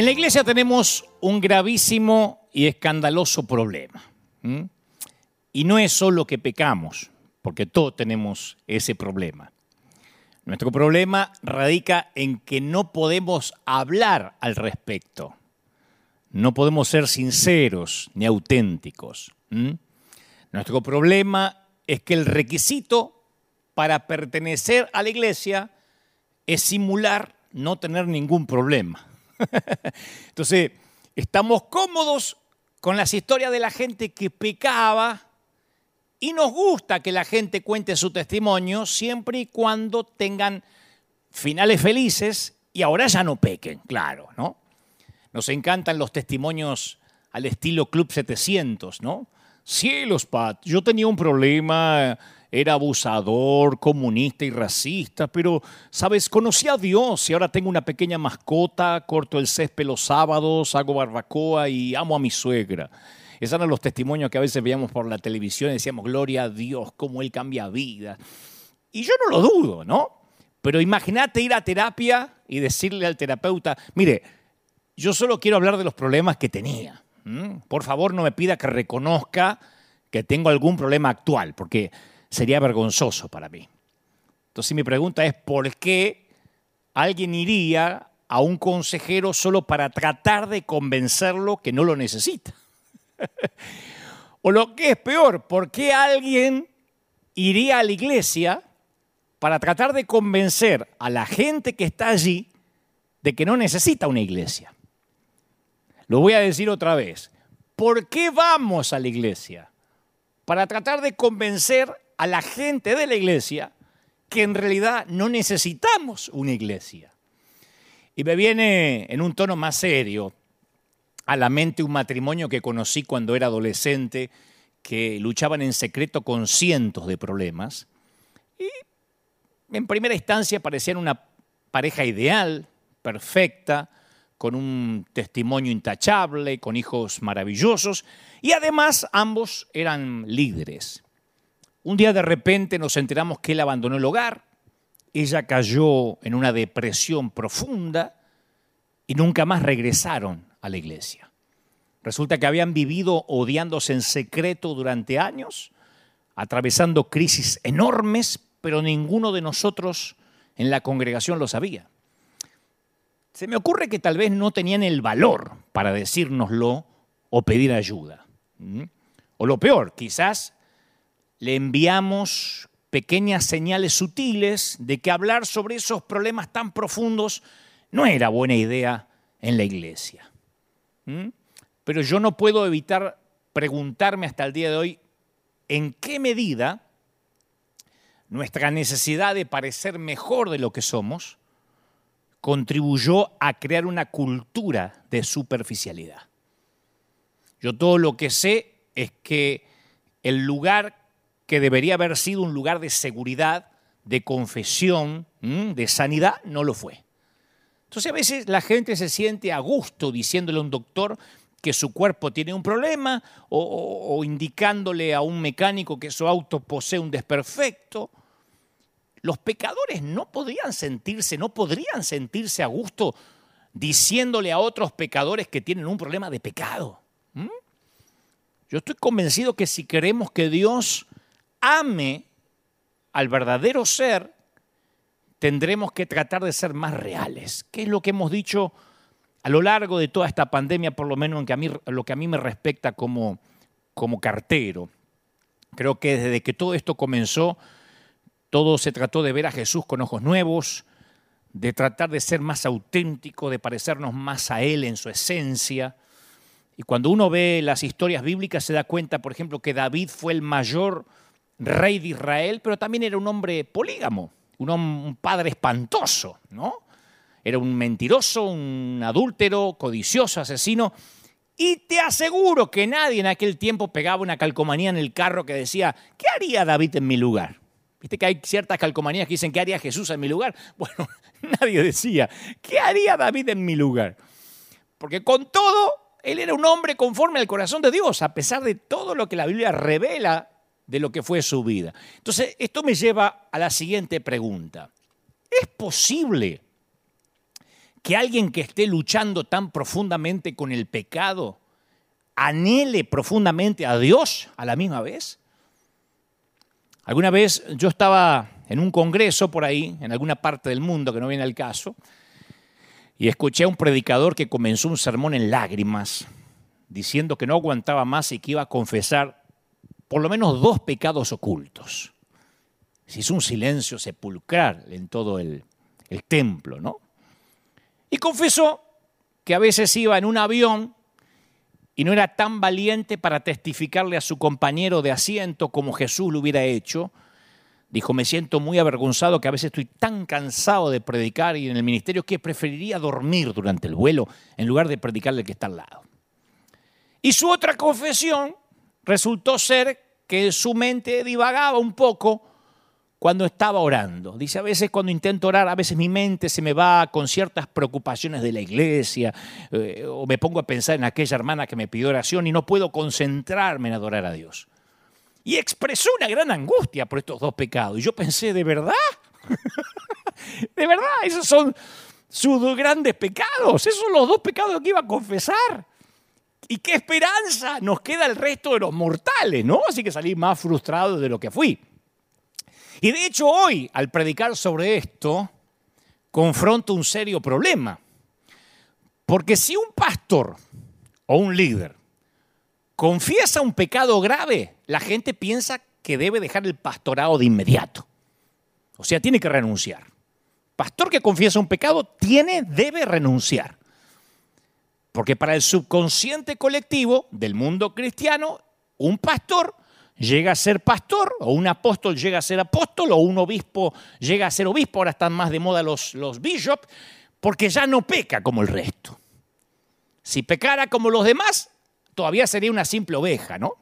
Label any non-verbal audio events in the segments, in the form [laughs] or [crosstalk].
En la iglesia tenemos un gravísimo y escandaloso problema. Y no es solo que pecamos, porque todos tenemos ese problema. Nuestro problema radica en que no podemos hablar al respecto. No podemos ser sinceros ni auténticos. Nuestro problema es que el requisito para pertenecer a la iglesia es simular no tener ningún problema. [laughs] Entonces, estamos cómodos con las historias de la gente que pecaba y nos gusta que la gente cuente su testimonio siempre y cuando tengan finales felices y ahora ya no pequen, claro, ¿no? Nos encantan los testimonios al estilo Club 700, ¿no? Cielos, Pat, yo tenía un problema, era abusador, comunista y racista, pero, sabes, conocí a Dios y ahora tengo una pequeña mascota, corto el césped los sábados, hago barbacoa y amo a mi suegra. Esos eran los testimonios que a veces veíamos por la televisión y decíamos, gloria a Dios, cómo Él cambia vida. Y yo no lo dudo, ¿no? Pero imagínate ir a terapia y decirle al terapeuta, mire, yo solo quiero hablar de los problemas que tenía. Por favor, no me pida que reconozca que tengo algún problema actual, porque sería vergonzoso para mí. Entonces mi pregunta es, ¿por qué alguien iría a un consejero solo para tratar de convencerlo que no lo necesita? [laughs] o lo que es peor, ¿por qué alguien iría a la iglesia para tratar de convencer a la gente que está allí de que no necesita una iglesia? Lo voy a decir otra vez. ¿Por qué vamos a la iglesia? Para tratar de convencer a la gente de la iglesia que en realidad no necesitamos una iglesia. Y me viene en un tono más serio a la mente un matrimonio que conocí cuando era adolescente, que luchaban en secreto con cientos de problemas. Y en primera instancia parecían una pareja ideal, perfecta, con un testimonio intachable, con hijos maravillosos, y además ambos eran líderes. Un día de repente nos enteramos que él abandonó el hogar, ella cayó en una depresión profunda y nunca más regresaron a la iglesia. Resulta que habían vivido odiándose en secreto durante años, atravesando crisis enormes, pero ninguno de nosotros en la congregación lo sabía. Se me ocurre que tal vez no tenían el valor para decírnoslo o pedir ayuda. ¿Mm? O lo peor, quizás le enviamos pequeñas señales sutiles de que hablar sobre esos problemas tan profundos no era buena idea en la iglesia. ¿Mm? Pero yo no puedo evitar preguntarme hasta el día de hoy en qué medida nuestra necesidad de parecer mejor de lo que somos contribuyó a crear una cultura de superficialidad. Yo todo lo que sé es que el lugar que debería haber sido un lugar de seguridad, de confesión, de sanidad, no lo fue. Entonces a veces la gente se siente a gusto diciéndole a un doctor que su cuerpo tiene un problema o, indicándole a un mecánico que su auto posee un desperfecto. Los pecadores no podrían sentirse, no podrían sentirse a gusto diciéndole a otros pecadores que tienen un problema de pecado. Yo estoy convencido que si queremos que Dios ame al verdadero ser, tendremos que tratar de ser más reales. ¿Qué es lo que hemos dicho a lo largo de toda esta pandemia, por lo menos en lo que a mí me respecta como, como cartero? Creo que desde que todo esto comenzó, todo se trató de ver a Jesús con ojos nuevos, de tratar de ser más auténtico, de parecernos más a Él en su esencia. Y cuando uno ve las historias bíblicas se da cuenta, por ejemplo, que David fue el mayor rey de Israel, pero también era un hombre polígamo, un, padre espantoso, ¿no? Era un mentiroso, un adúltero, codicioso, asesino. Y te aseguro que nadie en aquel tiempo pegaba una calcomanía en el carro que decía, ¿qué haría David en mi lugar? Viste que hay ciertas calcomanías que dicen, ¿qué haría Jesús en mi lugar? [laughs] Bueno, nadie decía, ¿qué haría David en mi lugar? Porque con todo, él era un hombre conforme al corazón de Dios, a pesar de todo lo que la Biblia revela de lo que fue su vida. Entonces, esto me lleva a la siguiente pregunta. ¿Es posible que alguien que esté luchando tan profundamente con el pecado anhele profundamente a Dios a la misma vez? Alguna vez yo estaba en un congreso por ahí, en alguna parte del mundo que no viene al caso, y escuché a un predicador que comenzó un sermón en lágrimas, diciendo que no aguantaba más y que iba a confesar por lo menos dos pecados ocultos. Se hizo un silencio sepulcral en todo el, el templo, ¿no? Y confesó que a veces iba en un avión y no era tan valiente para testificarle a su compañero de asiento como Jesús lo hubiera hecho. Dijo, me siento muy avergonzado que a veces estoy tan cansado de predicar y en el ministerio que preferiría dormir durante el vuelo en lugar de predicarle al que está al lado. Y su otra confesión resultó ser que su mente divagaba un poco cuando estaba orando. Dice, a veces cuando intento orar, a veces mi mente se me va con ciertas preocupaciones de la iglesia, eh, o me pongo a pensar en aquella hermana que me pidió oración y no puedo concentrarme en adorar a Dios. Y expresó una gran angustia por estos dos pecados. Y yo pensé, ¿de verdad? [laughs] ¿De verdad? Esos son sus dos grandes pecados. Esos son los dos pecados que iba a confesar. ¿Y qué esperanza nos queda el resto de los mortales, no? Así que salí más frustrado de lo que fui. Y de hecho hoy, al predicar sobre esto, confronto un serio problema. Porque si un pastor o un líder confiesa un pecado grave, la gente piensa que debe dejar el pastorado de inmediato. O sea, tiene que renunciar. Pastor que confiesa un pecado tiene, debe renunciar. Porque para el subconsciente colectivo del mundo cristiano, un pastor llega a ser pastor, o un apóstol llega a ser apóstol, o un obispo llega a ser obispo, ahora están más de moda los, los bishops, porque ya no peca como el resto. Si pecara como los demás, todavía sería una simple oveja, ¿no?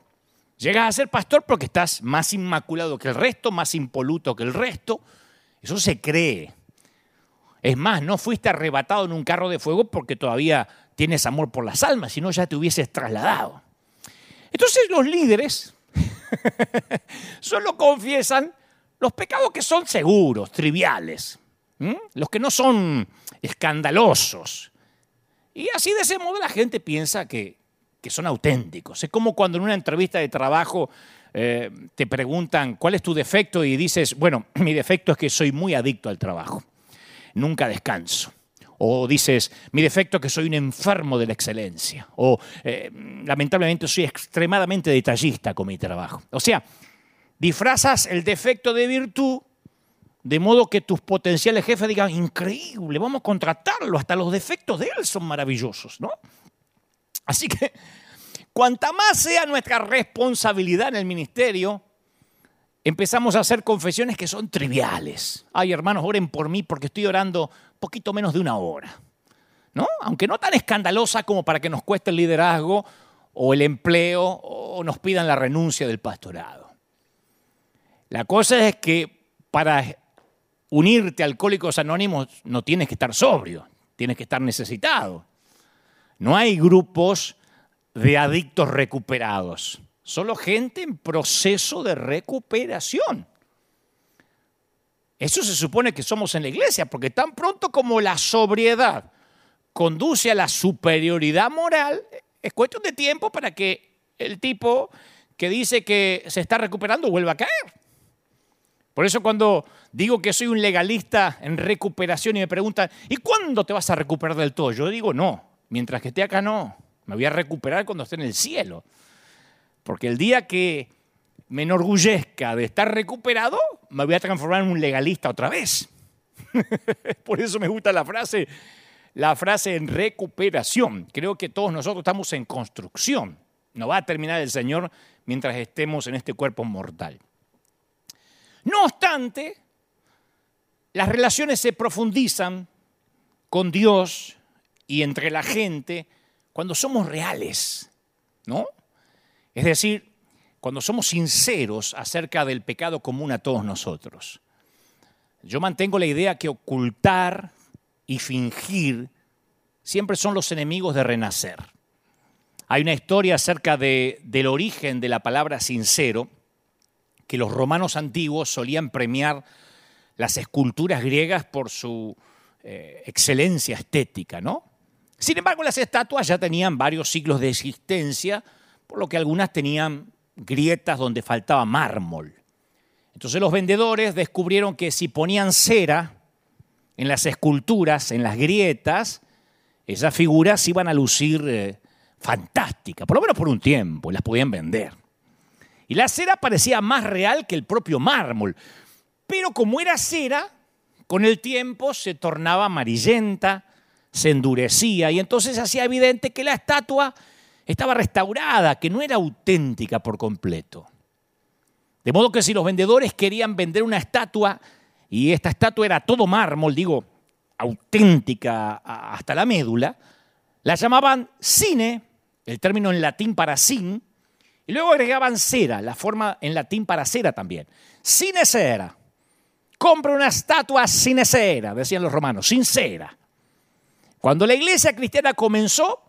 Llegas a ser pastor porque estás más inmaculado que el resto, más impoluto que el resto. Eso se cree. Es más, no fuiste arrebatado en un carro de fuego porque todavía tienes amor por las almas, sino ya te hubieses trasladado. Entonces los líderes [laughs] Solo confiesan los pecados que son seguros, triviales, los que no son escandalosos. Y así de ese modo la gente piensa que, son auténticos. Es como cuando en una entrevista de trabajo eh, te preguntan cuál es tu defecto y dices, bueno, [clears throat] mi defecto es que soy muy adicto al trabajo, nunca descanso. O dices, mi defecto es que soy un enfermo de la excelencia. O eh, lamentablemente soy extremadamente detallista con mi trabajo. O sea, disfrazas el defecto de virtud de modo que tus potenciales jefes digan, increíble, vamos a contratarlo, hasta los defectos de él son maravillosos, ¿no? Así que, cuanta más sea nuestra responsabilidad en el ministerio, empezamos a hacer confesiones que son triviales. Ay, hermanos, oren por mí porque estoy orando poquito menos de una hora. ¿No? Aunque no tan escandalosa como para que nos cueste el liderazgo o el empleo o nos pidan la renuncia del pastorado. La cosa es que para unirte a Alcohólicos Anónimos no tienes que estar sobrio, tienes que estar necesitado. No hay grupos de adictos recuperados, solo gente en proceso de recuperación. Eso se supone que somos en la iglesia, porque tan pronto como la sobriedad conduce a la superioridad moral, es cuestión de tiempo para que el tipo que dice que se está recuperando vuelva a caer. Por eso cuando digo que soy un legalista en recuperación y me preguntan, ¿y cuándo te vas a recuperar del todo? Yo digo, no, mientras que esté acá no, me voy a recuperar cuando esté en el cielo. Porque el día que me enorgullezca de estar recuperado, me voy a transformar en un legalista otra vez. [laughs] Por eso me gusta la frase, la frase en recuperación. Creo que todos nosotros estamos en construcción. No va a terminar el Señor mientras estemos en este cuerpo mortal. No obstante, las relaciones se profundizan con Dios y entre la gente cuando somos reales, ¿no? Es decir, cuando somos sinceros acerca del pecado común a todos nosotros. Yo mantengo la idea que ocultar y fingir siempre son los enemigos de renacer. Hay una historia acerca de, del origen de la palabra sincero, que los romanos antiguos solían premiar las esculturas griegas por su eh, excelencia estética, ¿no? Sin embargo, las estatuas ya tenían varios siglos de existencia, por lo que algunas tenían grietas donde faltaba mármol. Entonces los vendedores descubrieron que si ponían cera en las esculturas, en las grietas, esas figuras iban a lucir eh, fantásticas, por lo menos por un tiempo, las podían vender. Y la cera parecía más real que el propio mármol, pero como era cera, con el tiempo se tornaba amarillenta, se endurecía y entonces hacía evidente que la estatua estaba restaurada, que no era auténtica por completo. De modo que si los vendedores querían vender una estatua y esta estatua era todo mármol, digo, auténtica hasta la médula, la llamaban cine, el término en latín para sin, y luego agregaban cera, la forma en latín para cera también. Cine cera. Compra una estatua sin cera, decían los romanos, sin cera. Cuando la iglesia cristiana comenzó,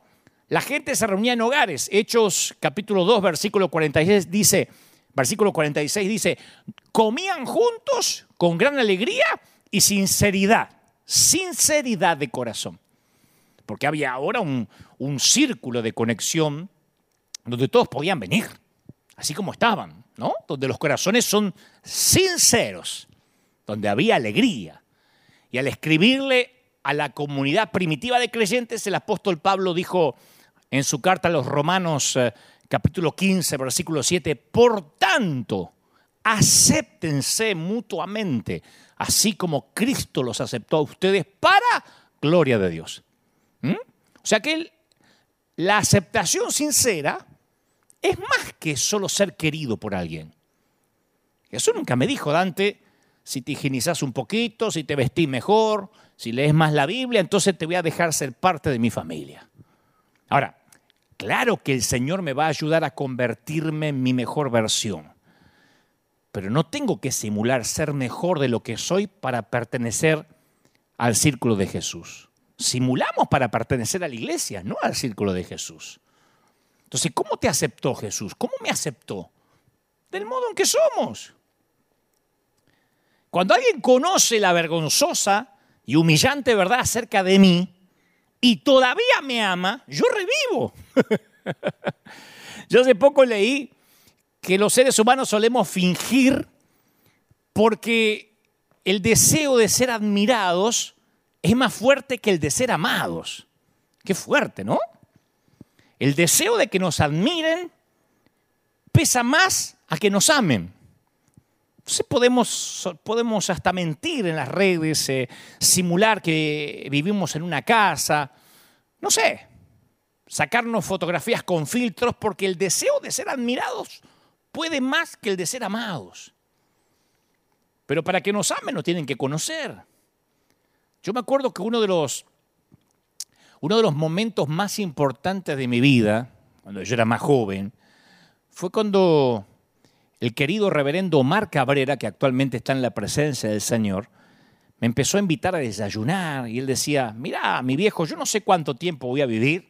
la gente se reunía en hogares. Hechos capítulo 2, versículo 46 dice, versículo 46 dice, comían juntos con gran alegría y sinceridad, sinceridad de corazón. Porque había ahora un, un círculo de conexión donde todos podían venir, así como estaban, ¿no? Donde los corazones son sinceros, donde había alegría. Y al escribirle a la comunidad primitiva de creyentes, el apóstol Pablo dijo en su carta a los Romanos eh, capítulo 15, versículo 7, por tanto, acéptense mutuamente, así como Cristo los aceptó a ustedes para gloria de Dios. ¿Mm? O sea que la aceptación sincera es más que solo ser querido por alguien. Eso nunca me dijo Dante, si te higienizas un poquito, si te vestís mejor, si lees más la Biblia, entonces te voy a dejar ser parte de mi familia. Ahora, claro que el Señor me va a ayudar a convertirme en mi mejor versión, pero no tengo que simular ser mejor de lo que soy para pertenecer al círculo de Jesús. Simulamos para pertenecer a la iglesia, no al círculo de Jesús. Entonces, ¿cómo te aceptó Jesús? ¿Cómo me aceptó? Del modo en que somos. Cuando alguien conoce la vergonzosa y humillante verdad acerca de mí y todavía me ama, yo revivo. [laughs] yo hace poco leí que los seres humanos solemos fingir porque el deseo de ser admirados es más fuerte que el de ser amados. Qué fuerte, ¿no? El deseo de que nos admiren pesa más a que nos amen. Entonces podemos, podemos hasta mentir en las redes, eh, simular que vivimos en una casa, no sé, sacarnos fotografías con filtros porque el deseo de ser admirados puede más que el de ser amados. Pero para que nos amen nos tienen que conocer. Yo me acuerdo que uno de los, uno de los momentos más importantes de mi vida, cuando yo era más joven, fue cuando el querido reverendo Omar Cabrera, que actualmente está en la presencia del Señor, me empezó a invitar a desayunar y él decía, mira, mi viejo, yo no sé cuánto tiempo voy a vivir,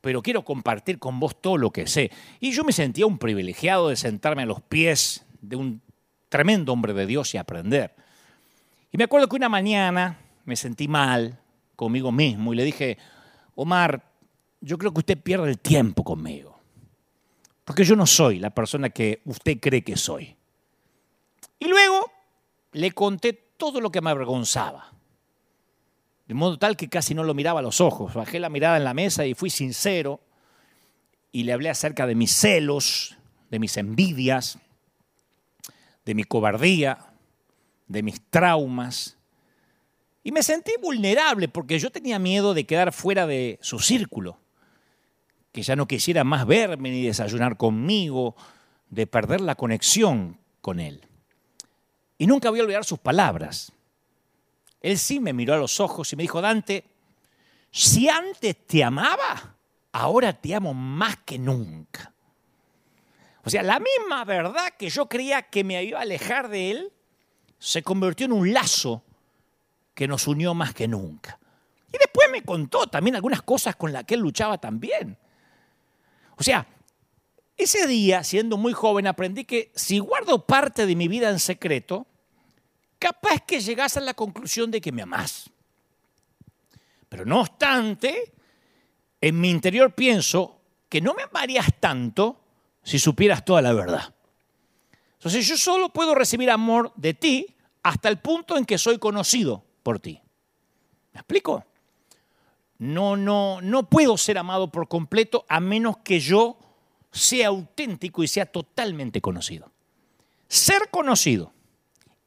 pero quiero compartir con vos todo lo que sé. Y yo me sentía un privilegiado de sentarme a los pies de un tremendo hombre de Dios y aprender. Y me acuerdo que una mañana me sentí mal conmigo mismo y le dije, Omar, yo creo que usted pierde el tiempo conmigo. Porque yo no soy la persona que usted cree que soy. Y luego le conté todo lo que me avergonzaba. De modo tal que casi no lo miraba a los ojos. Bajé la mirada en la mesa y fui sincero. Y le hablé acerca de mis celos, de mis envidias, de mi cobardía, de mis traumas. Y me sentí vulnerable porque yo tenía miedo de quedar fuera de su círculo que ya no quisiera más verme ni desayunar conmigo, de perder la conexión con él. Y nunca voy a olvidar sus palabras. Él sí me miró a los ojos y me dijo, Dante, si antes te amaba, ahora te amo más que nunca. O sea, la misma verdad que yo creía que me iba a alejar de él, se convirtió en un lazo que nos unió más que nunca. Y después me contó también algunas cosas con las que él luchaba también. O sea, ese día, siendo muy joven, aprendí que si guardo parte de mi vida en secreto, capaz que llegas a la conclusión de que me amás. Pero no obstante, en mi interior pienso que no me amarías tanto si supieras toda la verdad. Entonces yo solo puedo recibir amor de ti hasta el punto en que soy conocido por ti. ¿Me explico? No, no, no puedo ser amado por completo a menos que yo sea auténtico y sea totalmente conocido. Ser conocido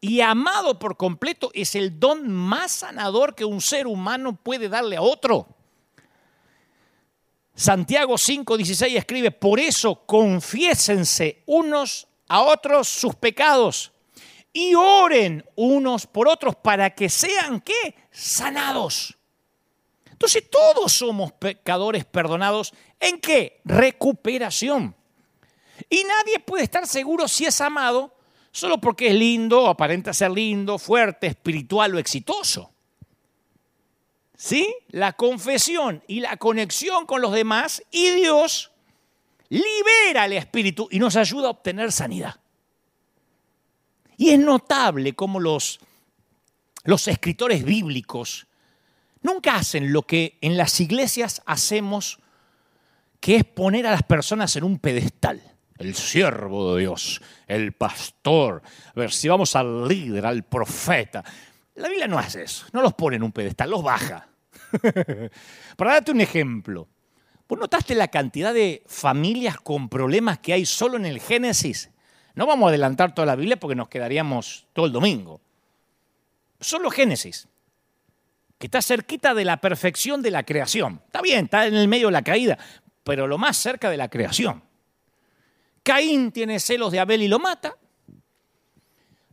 y amado por completo es el don más sanador que un ser humano puede darle a otro. Santiago 5:16 escribe, por eso confiésense unos a otros sus pecados y oren unos por otros para que sean qué? Sanados. Entonces todos somos pecadores perdonados. ¿En qué? Recuperación. Y nadie puede estar seguro si es amado solo porque es lindo, aparenta ser lindo, fuerte, espiritual o exitoso. ¿Sí? La confesión y la conexión con los demás y Dios libera el espíritu y nos ayuda a obtener sanidad. Y es notable cómo los, los escritores bíblicos nunca hacen lo que en las iglesias hacemos, que es poner a las personas en un pedestal. El siervo de Dios, el pastor, a ver si vamos al líder, al profeta. La Biblia no hace eso, no los pone en un pedestal, los baja. [laughs] Para darte un ejemplo, ¿vos notaste la cantidad de familias con problemas que hay solo en el Génesis? No vamos a adelantar toda la Biblia porque nos quedaríamos todo el domingo. Solo Génesis que está cerquita de la perfección de la creación. Está bien, está en el medio de la caída, pero lo más cerca de la creación. Caín tiene celos de Abel y lo mata.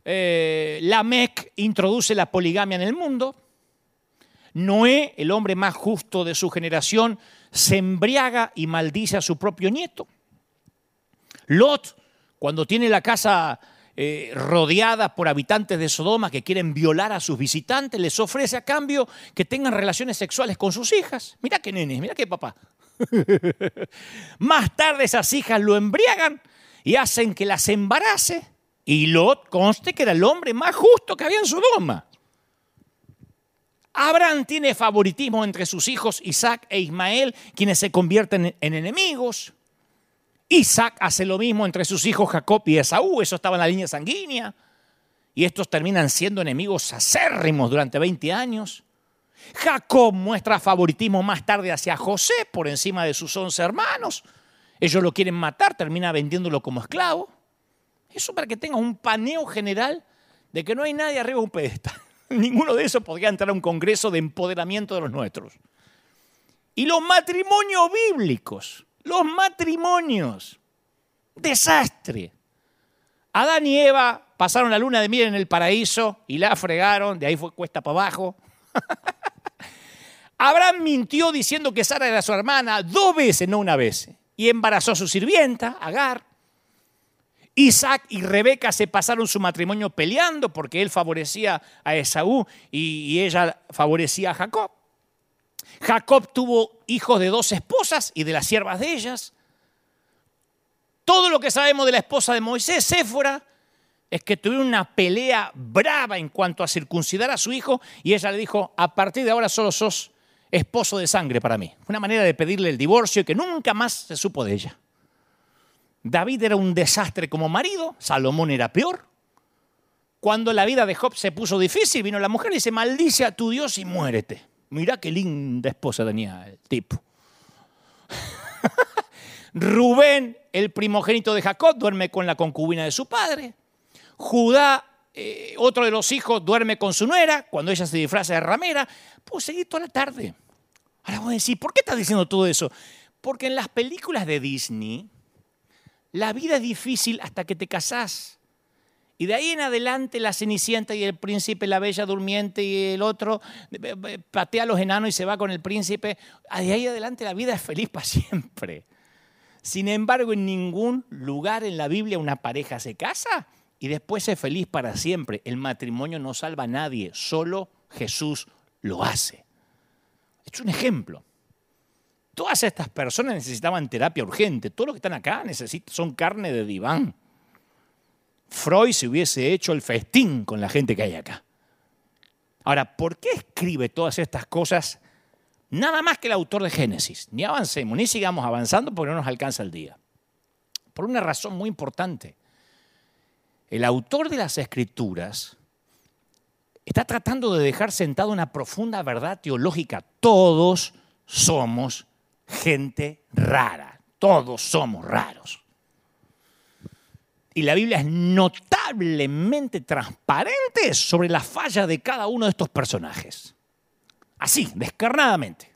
Eh, introduce la poligamia en el mundo. Noé, el hombre más justo de su generación, se embriaga y maldice a su propio nieto. Lot, cuando tiene la casa eh, rodeada por habitantes de Sodoma que quieren violar a sus visitantes, les ofrece a cambio que tengan relaciones sexuales con sus hijas. Mira qué nenes, mira qué papá. [laughs] Más tarde esas hijas lo embriagan y hacen que las embarace. Y Lot conste que era el hombre más justo que había en Sodoma. Abraham tiene favoritismo entre sus hijos Isaac e Ismael, quienes se convierten en enemigos. Isaac hace lo mismo entre sus hijos Jacob y Esaú, eso estaba en la línea sanguínea. Y estos terminan siendo enemigos acérrimos durante 20 años. Jacob muestra favoritismo más tarde hacia José por encima de sus 11 hermanos. Ellos lo quieren matar, termina vendiéndolo como esclavo. Eso para que tenga un paneo general de que no hay nadie arriba de un pedestal. [laughs] Ninguno de esos podría entrar a un congreso de empoderamiento de los nuestros. Y los matrimonios bíblicos los matrimonios. Desastre. Adán y Eva pasaron la luna de miel en el paraíso y la fregaron, de ahí fue cuesta para abajo. [laughs] Abraham mintió diciendo que Sara era su hermana dos veces, no una vez, y embarazó a su sirvienta, Agar. Isaac y Rebeca se pasaron su matrimonio peleando porque él favorecía a Esaú y ella favorecía a Jacob. Jacob tuvo hijos de dos esposas y de las siervas de ellas. Todo lo que sabemos de la esposa de Moisés, Séfora, es que tuvieron una pelea brava en cuanto a circuncidar a su hijo y ella le dijo, a partir de ahora solo sos esposo de sangre para mí. Una manera de pedirle el divorcio y que nunca más se supo de ella. David era un desastre como marido, Salomón era peor. Cuando la vida de Job se puso difícil, vino la mujer y dice, maldice a tu Dios y muérete. Mirá qué linda esposa tenía el tipo. [laughs] Rubén, el primogénito de Jacob, duerme con la concubina de su padre. Judá, eh, otro de los hijos, duerme con su nuera cuando ella se disfraza de ramera. Pues seguir toda la tarde. Ahora voy a decir, ¿por qué estás diciendo todo eso? Porque en las películas de Disney, la vida es difícil hasta que te casás. Y de ahí en adelante la Cenicienta y el príncipe, la Bella Durmiente y el otro patea a los enanos y se va con el príncipe. De ahí adelante la vida es feliz para [laughs] siempre. Sin embargo, en ningún lugar en la Biblia una pareja se casa y después es feliz para siempre. El matrimonio no salva a nadie, solo Jesús lo hace. Es un ejemplo. Todas estas personas necesitaban terapia urgente. Todos los que están acá son carne de diván. Freud se hubiese hecho el festín con la gente que hay acá. Ahora, ¿por qué escribe todas estas cosas Nada más que el autor de Génesis. Ni avancemos, ni sigamos avanzando porque no nos alcanza el día. Por una razón muy importante. El autor de las escrituras está tratando de dejar sentada una profunda verdad teológica. Todos somos gente rara. Todos somos raros. Y la Biblia es notablemente transparente sobre la falla de cada uno de estos personajes. Así, descarnadamente.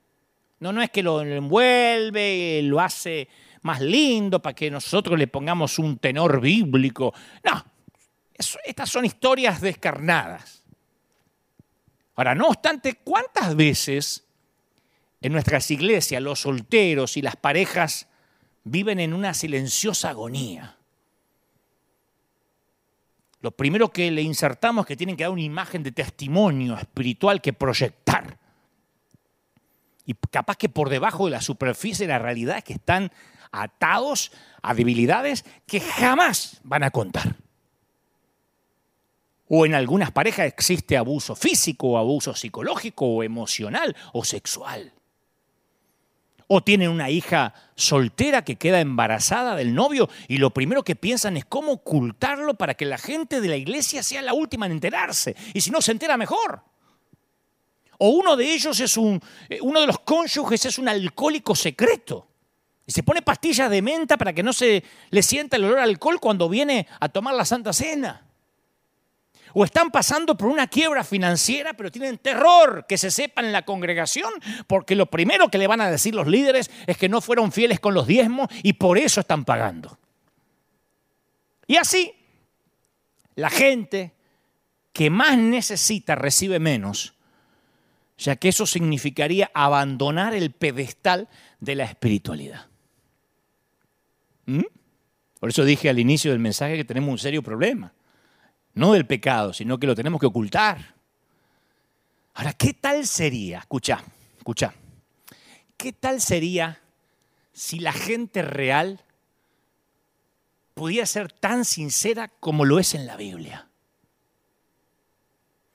No, no es que lo envuelve, lo hace más lindo para que nosotros le pongamos un tenor bíblico. No, estas son historias descarnadas. Ahora, no obstante, ¿cuántas veces en nuestras iglesias los solteros y las parejas viven en una silenciosa agonía? Lo primero que le insertamos es que tienen que dar una imagen de testimonio espiritual que proyectar. Y capaz que por debajo de la superficie la realidad es que están atados a debilidades que jamás van a contar. O en algunas parejas existe abuso físico, o abuso psicológico, o emocional, o sexual. O tienen una hija soltera que queda embarazada del novio y lo primero que piensan es cómo ocultarlo para que la gente de la iglesia sea la última en enterarse. Y si no se entera mejor. O uno de ellos es un, eh, uno de los cónyuges es un alcohólico secreto. Y se pone pastillas de menta para que no se le sienta el olor al alcohol cuando viene a tomar la Santa Cena. O están pasando por una quiebra financiera, pero tienen terror que se sepa en la congregación, porque lo primero que le van a decir los líderes es que no fueron fieles con los diezmos y por eso están pagando. Y así, la gente que más necesita recibe menos, ya que eso significaría abandonar el pedestal de la espiritualidad. ¿Mm? Por eso dije al inicio del mensaje que tenemos un serio problema no del pecado, sino que lo tenemos que ocultar. Ahora, ¿qué tal sería? Escucha, escucha. ¿Qué tal sería si la gente real pudiera ser tan sincera como lo es en la Biblia?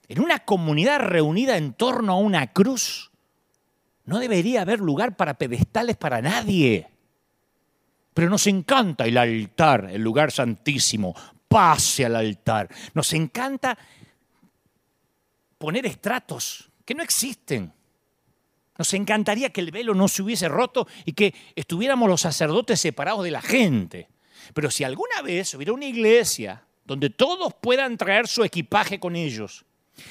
En una comunidad reunida en torno a una cruz, no debería haber lugar para pedestales para nadie. Pero nos encanta el altar, el lugar santísimo, pase al altar. Nos encanta poner estratos que no existen. Nos encantaría que el velo no se hubiese roto y que estuviéramos los sacerdotes separados de la gente. Pero si alguna vez hubiera una iglesia donde todos puedan traer su equipaje con ellos,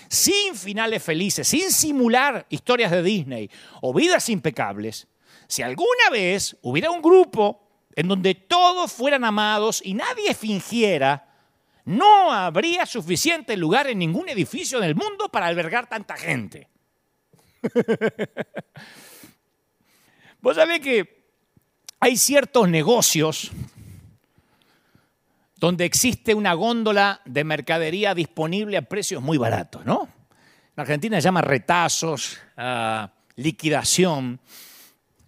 sin finales felices, sin simular historias de Disney o vidas impecables, si alguna vez hubiera un grupo en donde todos fueran amados y nadie fingiera, no habría suficiente lugar en ningún edificio del mundo para albergar tanta gente. [laughs] Vos sabés que hay ciertos negocios donde existe una góndola de mercadería disponible a precios muy baratos, ¿no? En Argentina se llama retazos, ah, liquidación.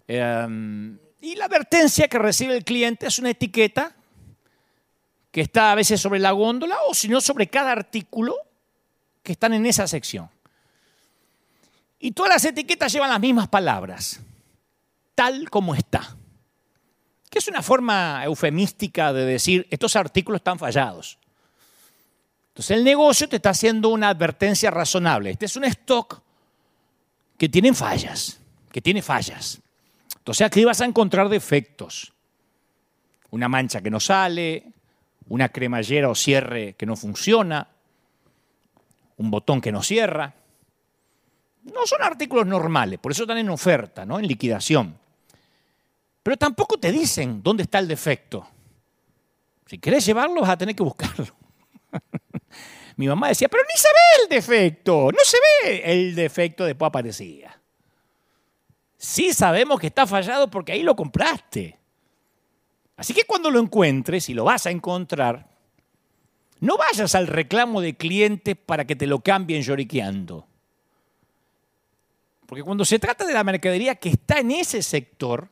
Em, y la advertencia que recibe el cliente es una etiqueta que está a veces sobre la góndola o si no sobre cada artículo que están en esa sección. Y todas las etiquetas llevan las mismas palabras, tal como está. Que es una forma eufemística de decir, estos artículos están fallados. Entonces el negocio te está haciendo una advertencia razonable. Este es un stock que tiene fallas, que tiene fallas. Entonces aquí vas a encontrar defectos. Una mancha que no sale, una cremallera o cierre que no funciona, un botón que no cierra. No son artículos normales, por eso están en oferta, ¿no? en liquidación. Pero tampoco te dicen dónde está el defecto. Si querés llevarlo, vas a tener que buscarlo. [laughs] Mi mamá decía, pero ni se ve el defecto, no se ve el defecto, después aparecía. Sí sabemos que está fallado porque ahí lo compraste. Así que cuando lo encuentres, y lo vas a encontrar, no vayas al reclamo de cliente para que te lo cambien lloriqueando. Porque cuando se trata de la mercadería que está en ese sector,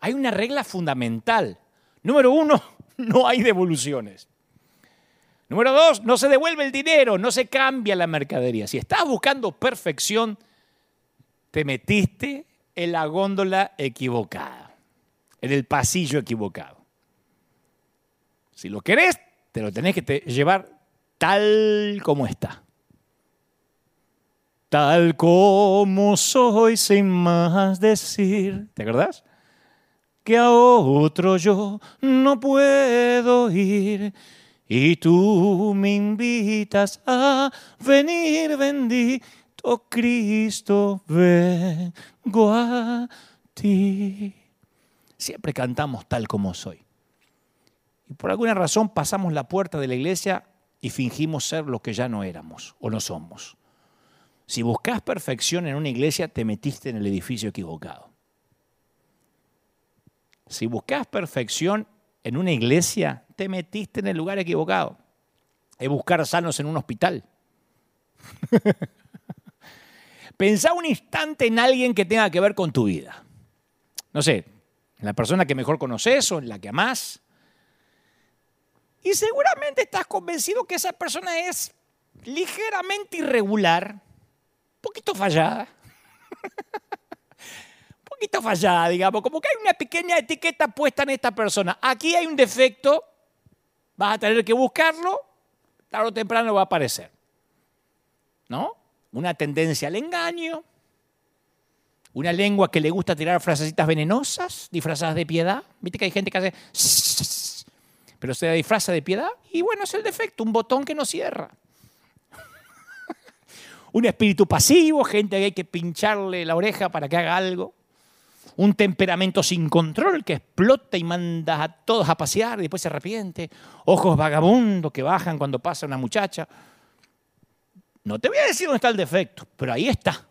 hay una regla fundamental. Número uno, [laughs] no hay devoluciones. Número dos, no se devuelve el dinero, no se cambia la mercadería. Si estás buscando perfección, te metiste en la góndola equivocada, en el pasillo equivocado. Si lo querés, te lo tenés que llevar tal como está. Tal como soy sin más decir. ¿Te acordás? Que a otro yo no puedo ir. Y tú me invitas a venir bendito, Cristo, vengo a ti. Siempre cantamos tal como soy. Y por alguna razón pasamos la puerta de la iglesia y fingimos ser lo que ya no éramos o no somos. Si buscas perfección en una iglesia, te metiste en el edificio equivocado. Si buscas perfección en una iglesia, te metiste en el lugar equivocado. Es buscar sanos en un hospital. [laughs] Pensá un instante en alguien que tenga que ver con tu vida. No sé, en la persona que mejor conoces o en la que amás. Y seguramente estás convencido que esa persona es ligeramente irregular, poquito fallada. un [laughs] poquito fallada, digamos, como que hay una pequeña etiqueta puesta en esta persona. Aquí hay un defecto, vas a tener que buscarlo, tarde o temprano va a aparecer. ¿No? Una tendencia al engaño, una lengua que le gusta tirar frasecitas venenosas, disfrazadas de piedad. Viste que hay gente que hace... [laughs] Pero se disfraza de piedad y bueno, es el defecto, un botón que no cierra [laughs] un espíritu pasivo, gente que hay que pincharle la oreja para que haga algo, un temperamento sin control que explota y manda a todos a pasear y después se arrepiente, ojos vagabundos que bajan cuando pasa una muchacha. No te voy a decir dónde está el defecto, pero ahí está.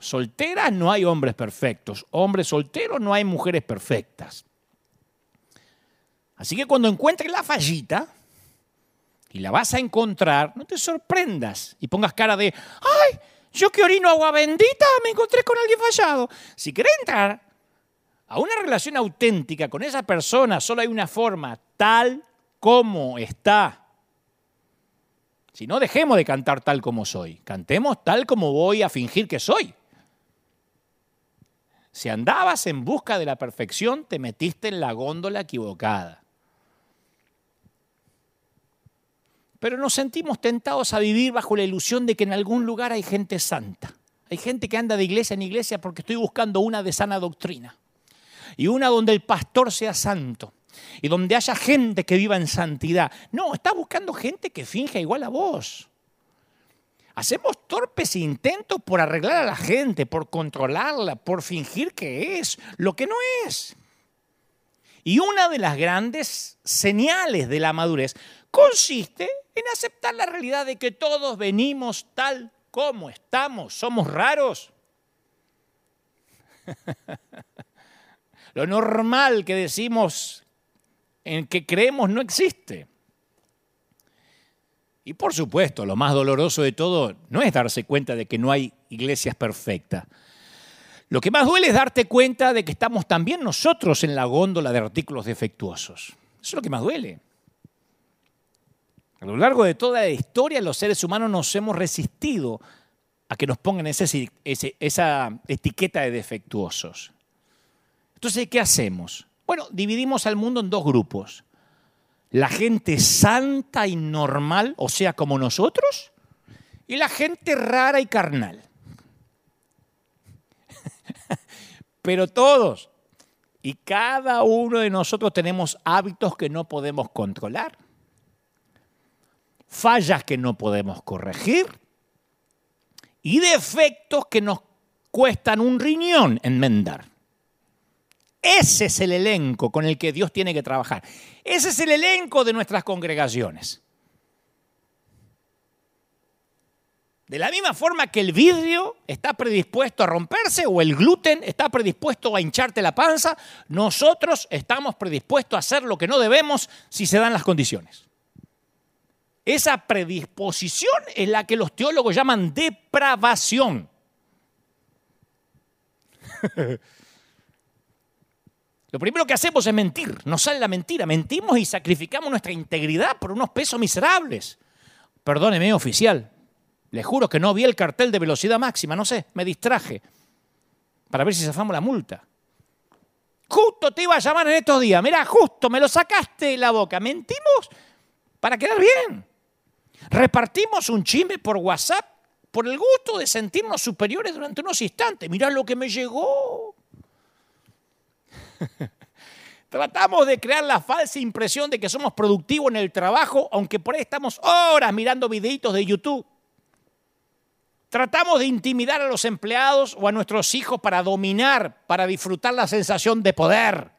Solteras no hay hombres perfectos, hombres solteros no hay mujeres perfectas. Así que cuando encuentres la fallita, y la vas a encontrar, no te sorprendas y pongas cara de, ay, yo que orino agua bendita, me encontré con alguien fallado. Si querés entrar a una relación auténtica con esa persona, solo hay una forma, tal como está. Si no, dejemos de cantar tal como soy. Cantemos tal como voy a fingir que soy. Si andabas en busca de la perfección, te metiste en la góndola equivocada. pero nos sentimos tentados a vivir bajo la ilusión de que en algún lugar hay gente santa. Hay gente que anda de iglesia en iglesia porque estoy buscando una de sana doctrina. Y una donde el pastor sea santo. Y donde haya gente que viva en santidad. No, está buscando gente que finja igual a vos. Hacemos torpes intentos por arreglar a la gente, por controlarla, por fingir que es lo que no es. Y una de las grandes señales de la madurez consiste en aceptar la realidad de que todos venimos tal como estamos, somos raros. [laughs] Lo normal que decimos en que creemos no existe. Y por supuesto, lo más doloroso de todo no es darse cuenta de que no hay iglesias perfectas. Lo que más duele es darte cuenta de que estamos también nosotros en la góndola de artículos defectuosos. Eso es lo que más duele. A lo largo de toda la historia, los seres humanos nos hemos resistido a que nos pongan esa etiqueta de defectuosos. Entonces, ¿qué hacemos? Bueno, dividimos al mundo en dos grupos. La gente santa y normal, o sea, como nosotros, y la gente rara y carnal. [laughs] Pero todos y cada uno de nosotros tenemos hábitos que no podemos controlar fallas que no podemos corregir y defectos que nos cuestan un riñón enmendar. Ese es el elenco con el que Dios tiene que trabajar. Ese es el elenco de nuestras congregaciones. De la misma forma que el vidrio está predispuesto a romperse o el gluten está predispuesto a hincharte la panza, nosotros estamos predispuestos a hacer lo que no debemos si se dan las condiciones. Esa predisposición es la que los teólogos llaman depravación. [laughs] Lo primero que hacemos es mentir, nos sale la mentira, mentimos y sacrificamos nuestra integridad por unos pesos miserables. Perdóneme, oficial, Les juro que no vi el cartel de velocidad máxima, no sé, me distraje para ver si zafamos la multa. Justo te iba a llamar en estos días, mirá, justo me lo sacaste de la boca. Mentimos para quedar bien. Repartimos un chisme por WhatsApp por el gusto de sentirnos superiores durante unos instantes. Mirá lo que me llegó. [laughs] Tratamos de crear la falsa impresión de que somos productivos en el trabajo, aunque por ahí estamos horas mirando videitos de YouTube. Tratamos de intimidar a los empleados o a nuestros hijos para dominar, para disfrutar la sensación de poder.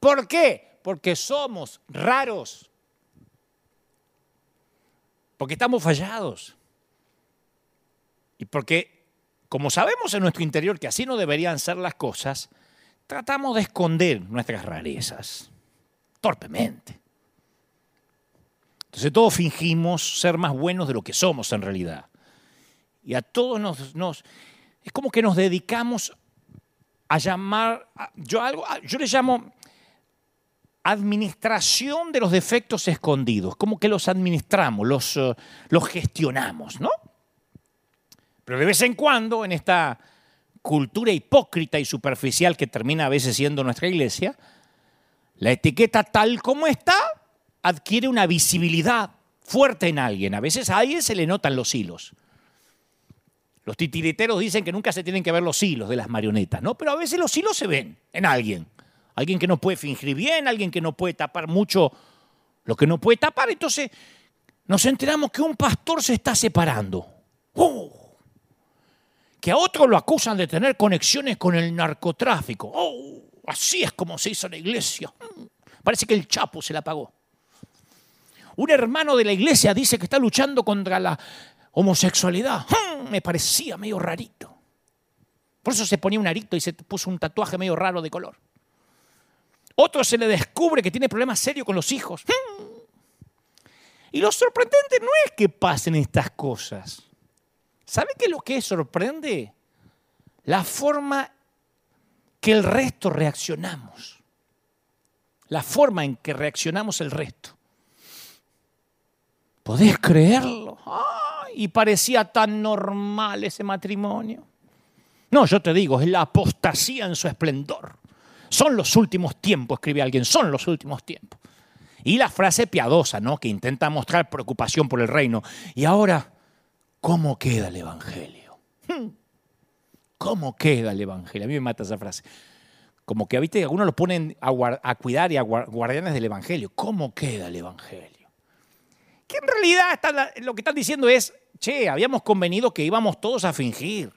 ¿Por qué? Porque somos raros. Porque estamos fallados. Y porque, como sabemos en nuestro interior que así no deberían ser las cosas, tratamos de esconder nuestras rarezas, torpemente. Entonces todos fingimos ser más buenos de lo que somos en realidad. Y a todos nos, es como que nos dedicamos a llamar, yo, algo, yo le llamo administración de los defectos escondidos, como que los administramos, los, eh, los gestionamos, ¿no? Pero de vez en cuando, en esta cultura hipócrita y superficial que termina a veces siendo nuestra iglesia, la etiqueta tal como está adquiere una visibilidad fuerte en alguien. A veces a alguien se le notan los hilos. Los titiriteros dicen que nunca se tienen que ver los hilos de las marionetas, ¿no? Pero a veces los hilos se ven en alguien. Alguien que no puede fingir bien, alguien que no puede tapar mucho lo que no puede tapar. Entonces nos enteramos que un pastor se está separando. ¡Oh! Que a otro lo acusan de tener conexiones con el narcotráfico. Oh, así es como se hizo la iglesia. Mm, parece que el Chapo se la pagó. Un hermano de la iglesia dice que está luchando contra la homosexualidad. Mm, me parecía medio rarito. Por eso se ponía un arito y se puso un tatuaje medio raro de color. Otro se le descubre que tiene problemas serios con los hijos. Mm. Y lo sorprendente no es que pasen estas cosas. ¿Sabe qué es lo que sorprende? La forma que el resto reaccionamos. La forma en que reaccionamos el resto. ¿Podés creerlo? y parecía tan normal ese matrimonio. No, yo te digo, es la apostasía en su esplendor. Son los últimos tiempos, escribe alguien, son los últimos tiempos. Y la frase piadosa, ¿no? Que intenta mostrar preocupación por el reino. Y ahora, ¿Cómo queda el Evangelio? Hmm. ¿Cómo queda el Evangelio? A mí me mata esa frase. Como que, viste, algunos lo ponen a, cuidar y a guardianes del Evangelio. ¿Cómo queda el Evangelio? Que en realidad lo que están diciendo es, che, habíamos convenido que íbamos todos a fingir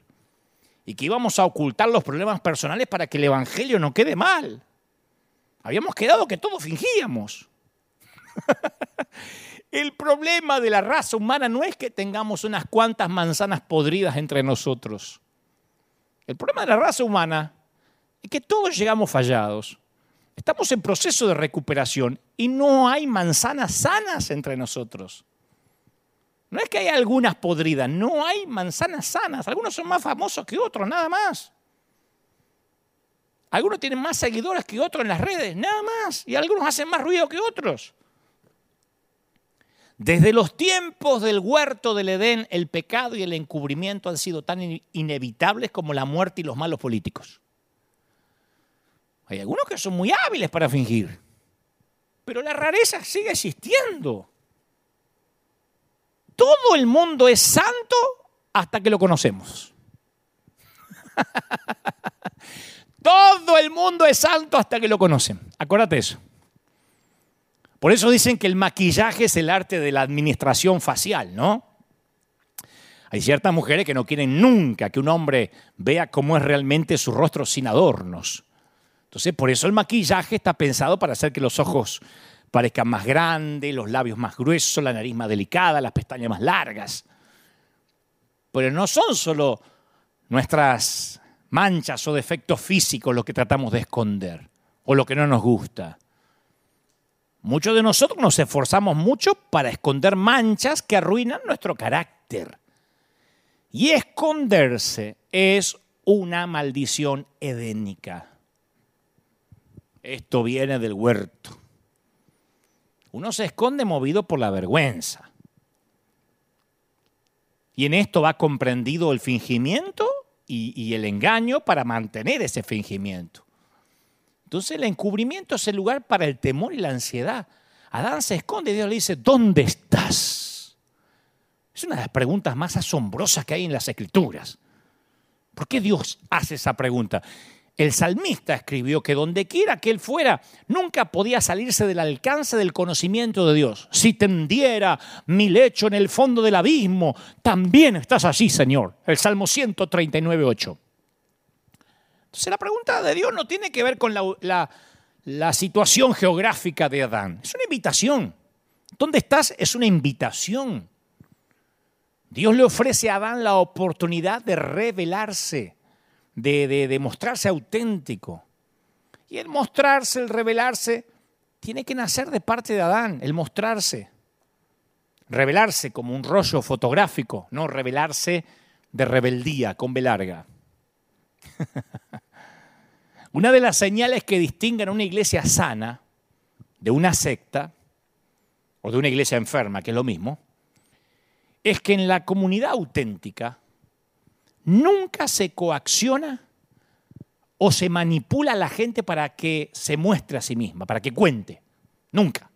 y que íbamos a ocultar los problemas personales para que el Evangelio no quede mal. Habíamos quedado que todos fingíamos. [laughs] El problema de la raza humana no es que tengamos unas cuantas manzanas podridas entre nosotros. El problema de la raza humana es que todos llegamos fallados. Estamos en proceso de recuperación y no hay manzanas sanas entre nosotros. No es que haya algunas podridas, no hay manzanas sanas. Algunos son más famosos que otros, nada más. Algunos tienen más seguidores que otros en las redes, nada más. Y algunos hacen más ruido que otros. Desde los tiempos del huerto del Edén, el pecado y el encubrimiento han sido tan inevitables como la muerte y los malos políticos. Hay algunos que son muy hábiles para fingir, pero la rareza sigue existiendo. Todo el mundo es santo hasta que lo conocemos. [laughs] Todo el mundo es santo hasta que lo conocen. Acuérdate eso. Por eso dicen que el maquillaje es el arte de la administración facial, ¿no? Hay ciertas mujeres que no quieren nunca que un hombre vea cómo es realmente su rostro sin adornos. Entonces, por eso el maquillaje está pensado para hacer que los ojos parezcan más grandes, los labios más gruesos, la nariz más delicada, las pestañas más largas. Pero no son solo nuestras manchas o defectos físicos lo que tratamos de esconder o lo que no nos gusta. Muchos de nosotros nos esforzamos mucho para esconder manchas que arruinan nuestro carácter. Y esconderse es una maldición edénica. Esto viene del huerto. Uno se esconde movido por la vergüenza. Y en esto va comprendido el fingimiento y, el engaño para mantener ese fingimiento. Entonces el encubrimiento es el lugar para el temor y la ansiedad. Adán se esconde y Dios le dice, ¿dónde estás? Es una de las preguntas más asombrosas que hay en las escrituras. ¿Por qué Dios hace esa pregunta? El salmista escribió que donde quiera que él fuera, nunca podía salirse del alcance del conocimiento de Dios. Si tendiera mi lecho en el fondo del abismo, también estás allí, Señor. El Salmo 139, 8. Entonces la pregunta de Dios no tiene que ver con la, situación geográfica de Adán. Es una invitación. ¿Dónde estás? Es una invitación. Dios le ofrece a Adán la oportunidad de revelarse de, mostrarse auténtico. Y el mostrarse, el revelarse, tiene que nacer de parte de Adán, el mostrarse. Revelarse como un rollo fotográfico, no revelarse de rebeldía con B larga. [laughs] una de las señales que distinguen a una iglesia sana de una secta o de una iglesia enferma, que es lo mismo, es que en la comunidad auténtica nunca se coacciona o se manipula a la gente para que se muestre a sí misma, para que cuente. Nunca.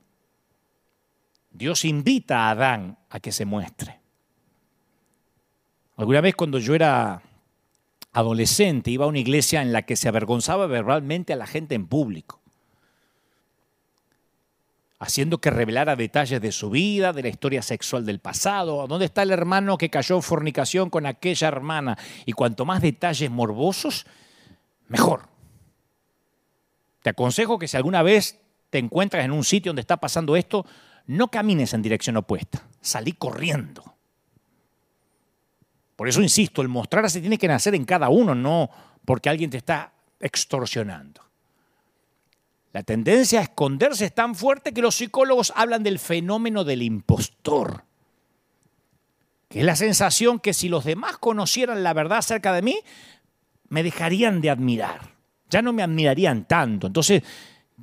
Dios invita a Adán a que se muestre. Alguna vez cuando yo era adolescente iba a una iglesia en la que se avergonzaba verbalmente a la gente en público haciendo que revelara detalles de su vida, de la historia sexual del pasado, dónde está el hermano que cayó en fornicación con aquella hermana. Y cuanto más detalles morbosos, mejor. Te aconsejo que si alguna vez te encuentras en un sitio donde está pasando esto, no camines en dirección opuesta, salí corriendo. Por eso insisto, el mostrarse tiene que nacer en cada uno, no porque alguien te está extorsionando. La tendencia a esconderse es tan fuerte que los psicólogos hablan del fenómeno del impostor, que es la sensación que si los demás conocieran la verdad acerca de mí, me dejarían de admirar, ya no me admirarían tanto. Entonces,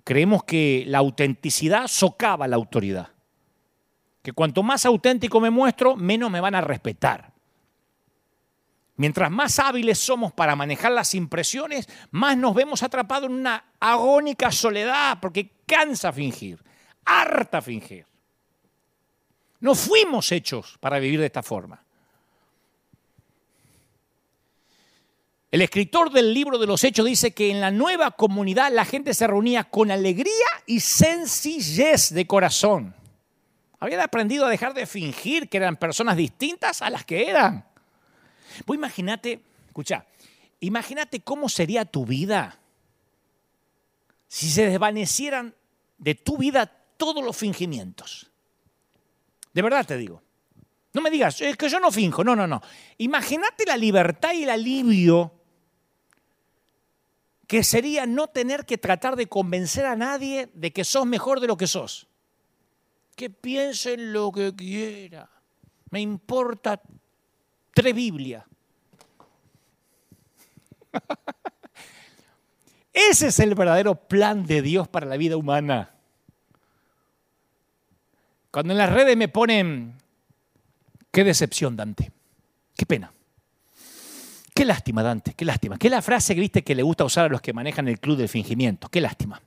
creemos que la autenticidad socava la autoridad, que cuanto más auténtico me muestro, menos me van a respetar. Mientras más hábiles somos para manejar las impresiones, más nos vemos atrapados en una agónica soledad, porque cansa fingir, harta fingir. No fuimos hechos para vivir de esta forma. El escritor del libro de los Hechos dice que en la nueva comunidad la gente se reunía con alegría y sencillez de corazón. Habían aprendido a dejar de fingir que eran personas distintas a las que eran. Pues imagínate, escucha, imagínate cómo sería tu vida si se desvanecieran de tu vida todos los fingimientos. De verdad te digo. No me digas, es que yo no finjo. No, no, no. Imagínate la libertad y el alivio que sería no tener que tratar de convencer a nadie de que sos mejor de lo que sos. Que piensen lo que quiera. Me importa tres. [laughs] Ese es el verdadero plan de Dios para la vida humana. Cuando en las redes me ponen, qué decepción, Dante, qué pena. Qué lástima, Dante, qué lástima. Qué es la frase que que le gusta usar a los que manejan el club del fingimiento. Qué lástima.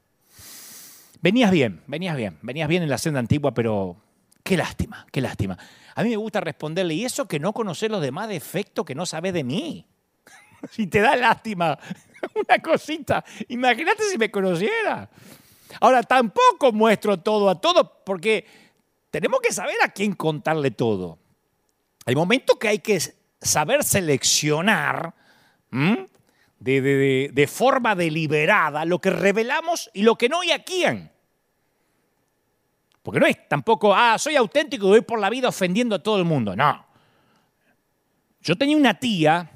Venías bien, venías bien, venías bien en la senda antigua, pero qué lástima, qué lástima. A mí me gusta responderle, ¿y eso que no conocer los demás defectos que no sabes de mí? [laughs] si te da lástima, [laughs] una cosita, imagínate si me conociera. Ahora, tampoco muestro todo a todos porque tenemos que saber a quién contarle todo. Hay momentos que hay que saber seleccionar de, de, forma deliberada lo que revelamos y lo que no y a quién. Porque no es tampoco, ah, soy auténtico y voy por la vida ofendiendo a todo el mundo. No. Yo tenía una tía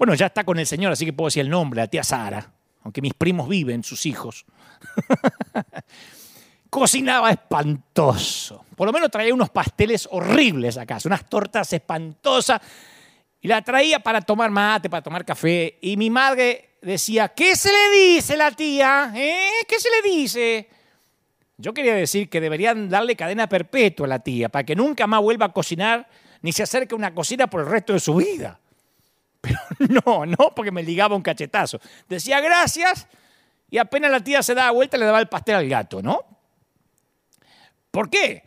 bueno, ya está con el Señor, así que puedo decir el nombre, la tía Sara, aunque mis primos viven, sus hijos. [laughs] Cocinaba espantoso. Por lo menos traía unos pasteles horribles a casa, unas tortas espantosas. Y la traía para tomar mate, para tomar café. Y mi madre decía, ¿qué se le dice la tía? ¿Eh? ¿Qué se le dice? Yo quería decir que deberían darle cadena perpetua a la tía, para que nunca más vuelva a cocinar ni se acerque a una cocina por el resto de su vida. [laughs] Pero no, no, porque me ligaba un cachetazo. Decía gracias y apenas la tía se daba vuelta le daba el pastel al gato, ¿no? ¿Por qué?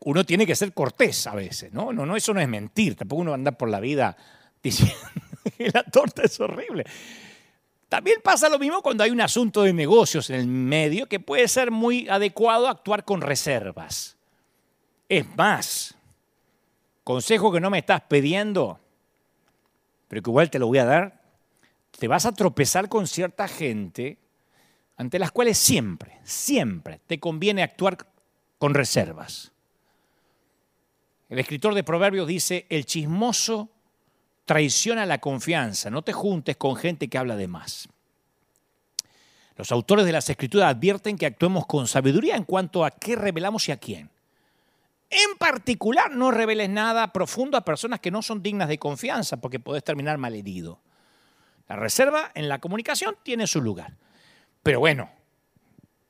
Uno tiene que ser cortés a veces, ¿no? No, no, eso no es mentir. Tampoco uno va a andar por la vida diciendo [laughs] que la torta es horrible. También pasa lo mismo cuando hay un asunto de negocios en el medio que puede ser muy adecuado actuar con reservas. Es más, consejo que no me estás pidiendo, pero que igual te lo voy a dar, te vas a tropezar con cierta gente ante las cuales siempre, siempre te conviene actuar con reservas. El escritor de Proverbios dice, el chismoso traiciona la confianza, no te juntes con gente que habla de más. Los autores de las escrituras advierten que actuemos con sabiduría en cuanto a qué revelamos y a quién. En particular, no reveles nada profundo a personas que no son dignas de confianza, porque podés terminar malherido. La reserva en la comunicación tiene su lugar. Pero bueno,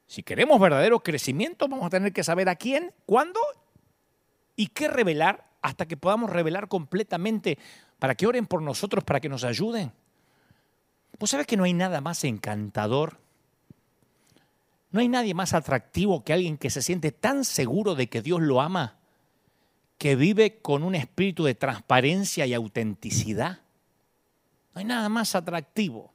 si queremos verdadero crecimiento, vamos a tener que saber a quién, cuándo y qué revelar hasta que podamos revelar completamente para que oren por nosotros, para que nos ayuden. ¿Vos sabés que no hay nada más encantador? No hay nadie más atractivo que alguien que se siente tan seguro de que Dios lo ama, que vive con un espíritu de transparencia y autenticidad. No hay nada más atractivo.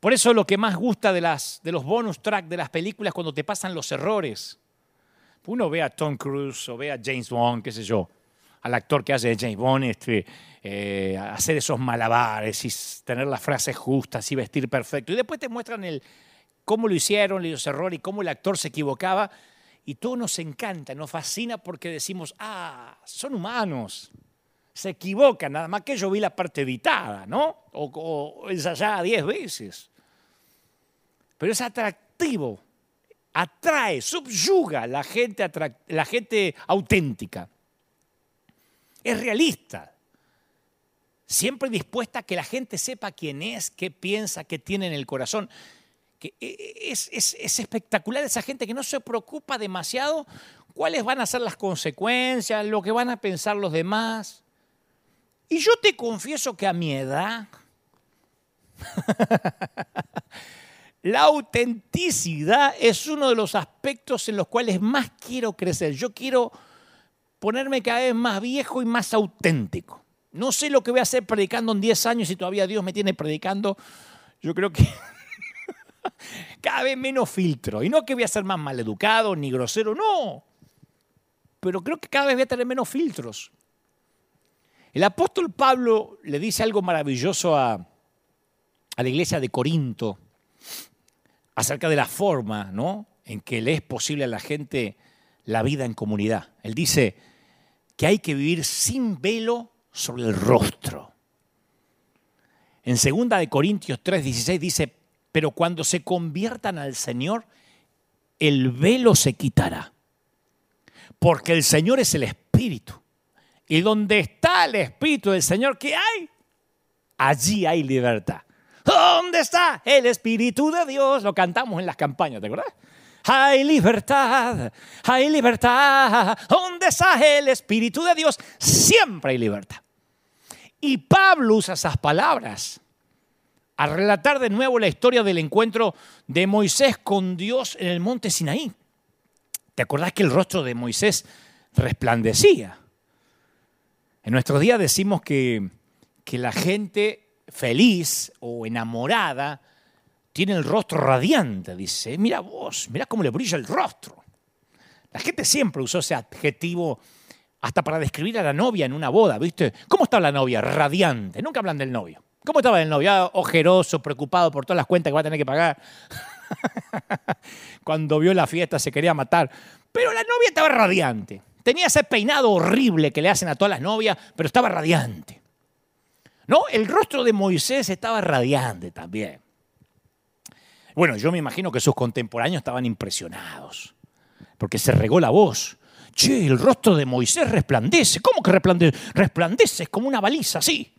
Por eso lo que más gusta de, las, de los bonus track de las películas cuando te pasan los errores. Uno ve a Tom Cruise o ve a James Bond, qué sé yo al actor que hace de James Bond este, eh, hacer esos malabares y tener las frases justas y vestir perfecto. Y después te muestran cómo lo hicieron, los errores y cómo el actor se equivocaba. Y todo nos encanta, nos fascina porque decimos, ah, son humanos, se equivocan, nada más que yo vi la parte editada, ¿no? O, o ensayada diez veces. Pero es atractivo, atrae, subyuga la gente, la gente auténtica es realista, siempre dispuesta a que la gente sepa quién es, qué piensa, qué tiene en el corazón. Que e, e, es, es, espectacular esa gente que no se preocupa demasiado cuáles van a ser las consecuencias, lo que van a pensar los demás. Y yo te confieso que a mi edad, [laughs] la autenticidad es uno de los aspectos en los cuales más quiero crecer. Yo quiero ponerme cada vez más viejo y más auténtico. No sé lo que voy a hacer predicando en 10 años y todavía Dios me tiene predicando. Yo creo que [laughs] cada vez menos filtro. Y no que voy a ser más maleducado ni grosero, no. Pero creo que cada vez voy a tener menos filtros. El apóstol Pablo le dice algo maravilloso a, a la iglesia de Corinto acerca de la forma ¿no? en que le es posible a la gente la vida en comunidad. Él dice, que hay que vivir sin velo sobre el rostro. En 2 de Corintios 3:16 dice, "Pero cuando se conviertan al Señor, el velo se quitará. Porque el Señor es el espíritu. Y donde está el espíritu del Señor, ¿qué hay? Allí hay libertad. ¿Dónde está el espíritu de Dios? Lo cantamos en las campañas, ¿te acuerdas? Hay libertad, hay libertad. ¿Dónde está el Espíritu de Dios? Siempre hay libertad. Y Pablo usa esas palabras al relatar de nuevo la historia del encuentro de Moisés con Dios en el monte Sinaí. ¿Te acordás que el rostro de Moisés resplandecía? En nuestros días decimos que, que la gente feliz o enamorada tiene el rostro radiante, dice, mira vos, mira cómo le brilla el rostro. La gente siempre usó ese adjetivo hasta para describir a la novia en una boda, ¿viste? ¿Cómo está la novia? Radiante. Nunca hablan del novio. ¿Cómo estaba el novio? Ah, ojeroso, preocupado por todas las cuentas que va a tener que pagar. [laughs] Cuando vio la fiesta se quería matar. Pero la novia estaba radiante. Tenía ese peinado horrible que le hacen a todas las novias, pero estaba radiante. ¿No? El rostro de Moisés estaba radiante también. Bueno, yo me imagino que sus contemporáneos estaban impresionados, porque se regó la voz. Che, el rostro de Moisés resplandece. ¿Cómo que resplandece? Resplandece, es como una baliza, sí.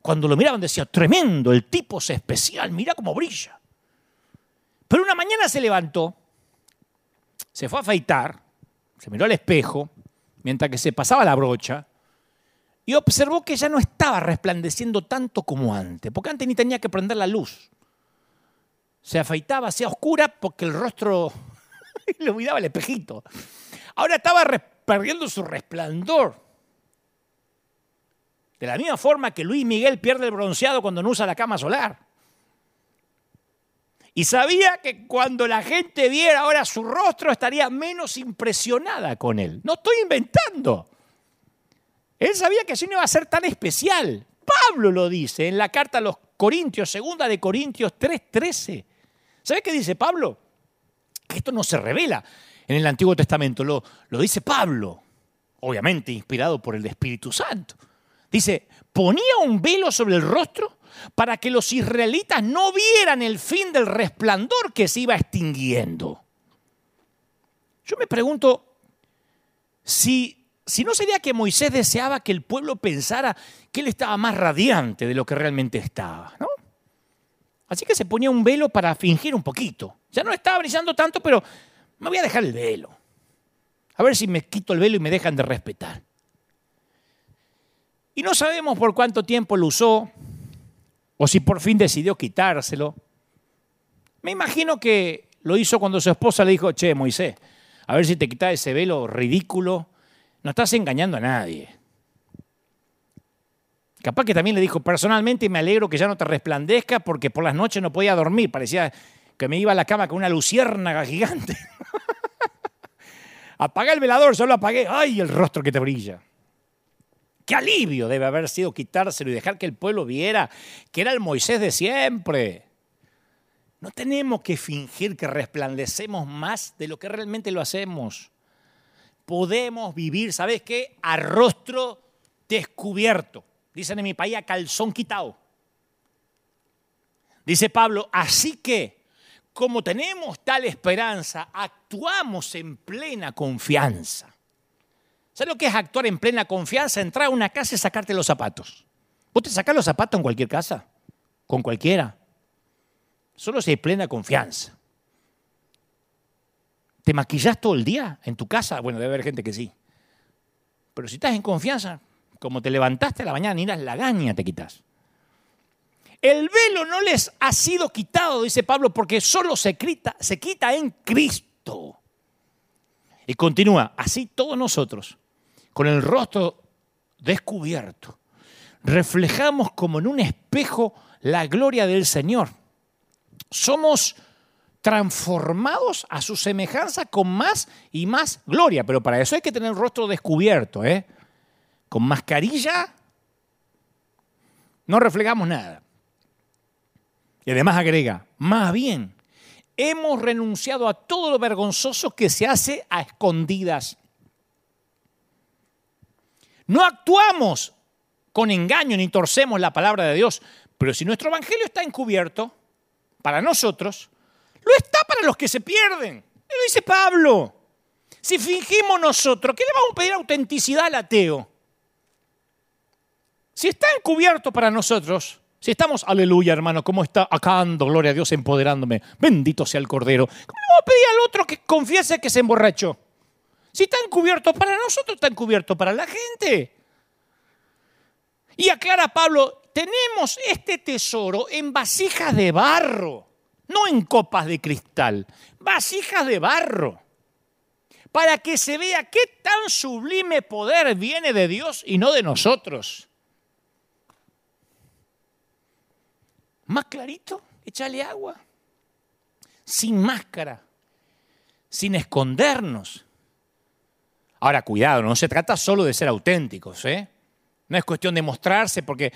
Cuando lo miraban decía, tremendo, el tipo es especial, mira cómo brilla. Pero una mañana se levantó, se fue a afeitar, se miró al espejo mientras que se pasaba la brocha y observó que ya no estaba resplandeciendo tanto como antes, porque antes ni tenía que prender la luz. Se afeitaba, hacía oscura porque el rostro [laughs] le olvidaba el espejito. Ahora estaba perdiendo su resplandor. De la misma forma que Luis Miguel pierde el bronceado cuando no usa la cama solar. Y sabía que cuando la gente viera ahora su rostro estaría menos impresionada con él. No estoy inventando. Él sabía que así no iba a ser tan especial. Pablo lo dice en la carta a los Corintios, segunda de Corintios 3:13. ¿Sabe qué dice Pablo? Esto no se revela en el Antiguo Testamento, lo, lo dice Pablo, obviamente inspirado por el Espíritu Santo. Dice, ponía un velo sobre el rostro para que los israelitas no vieran el fin del resplandor que se iba extinguiendo. Yo me pregunto si, si no sería que Moisés deseaba que el pueblo pensara que él estaba más radiante de lo que realmente estaba, ¿no? Así que se ponía un velo para fingir un poquito. Ya no estaba brillando tanto, pero me voy a dejar el velo. A ver si me quito el velo y me dejan de respetar. Y no sabemos por cuánto tiempo lo usó o si por fin decidió quitárselo. Me imagino que lo hizo cuando su esposa le dijo, che, Moisés, a ver si te quitas ese velo ridículo. No estás engañando a nadie. Capaz que también le dijo, personalmente me alegro que ya no te resplandezca porque por las noches no podía dormir. Parecía que me iba a la cama con una luciérnaga gigante. [laughs] Apaga el velador, yo lo apagué. ¡Ay, el rostro que te brilla! Qué alivio debe haber sido quitárselo y dejar que el pueblo viera que era el Moisés de siempre. No tenemos que fingir que resplandecemos más de lo que realmente lo hacemos. Podemos vivir, ¿sabes qué? A rostro descubierto. Dicen en mi país a calzón quitado. Dice Pablo, así que como tenemos tal esperanza, actuamos en plena confianza. ¿Sabes lo que es actuar en plena confianza? Entrar a una casa y sacarte los zapatos. ¿Vos te sacás los zapatos en cualquier casa? ¿Con cualquiera? Solo si hay plena confianza. ¿Te maquillas todo el día en tu casa? Bueno, debe haber gente que sí. Pero si estás en confianza, como te levantaste a la mañana, ni las lagaña te quitas. El velo no les ha sido quitado, dice Pablo, porque solo se quita, se quita en Cristo. Y continúa, así todos nosotros, con el rostro descubierto, reflejamos como en un espejo la gloria del Señor. Somos transformados a su semejanza con más y más gloria, pero para eso hay que tener el rostro descubierto, ¿eh? Con mascarilla no reflejamos nada. Y además agrega, más bien, hemos renunciado a todo lo vergonzoso que se hace a escondidas no actuamos con engaño ni torcemos la palabra de Dios, pero si nuestro evangelio está encubierto, para nosotros, lo está para los que se pierden. Lo dice Pablo. Si fingimos nosotros, ¿qué le vamos a pedir autenticidad al ateo? Si está encubierto para nosotros, si estamos, aleluya hermano, ¿cómo está acá ando, gloria a Dios, empoderándome? Bendito sea el Cordero. ¿Cómo le vamos a pedir al otro que confiese que se emborrachó? Si está encubierto para nosotros, está encubierto para la gente. Y aclara Pablo, tenemos este tesoro en vasijas de barro, no en copas de cristal, vasijas de barro, para que se vea qué tan sublime poder viene de Dios y no de nosotros. Más clarito, échale agua, sin máscara, sin escondernos Ahora, cuidado, no se trata solo de ser auténticos, ¿eh? No es cuestión de mostrarse, porque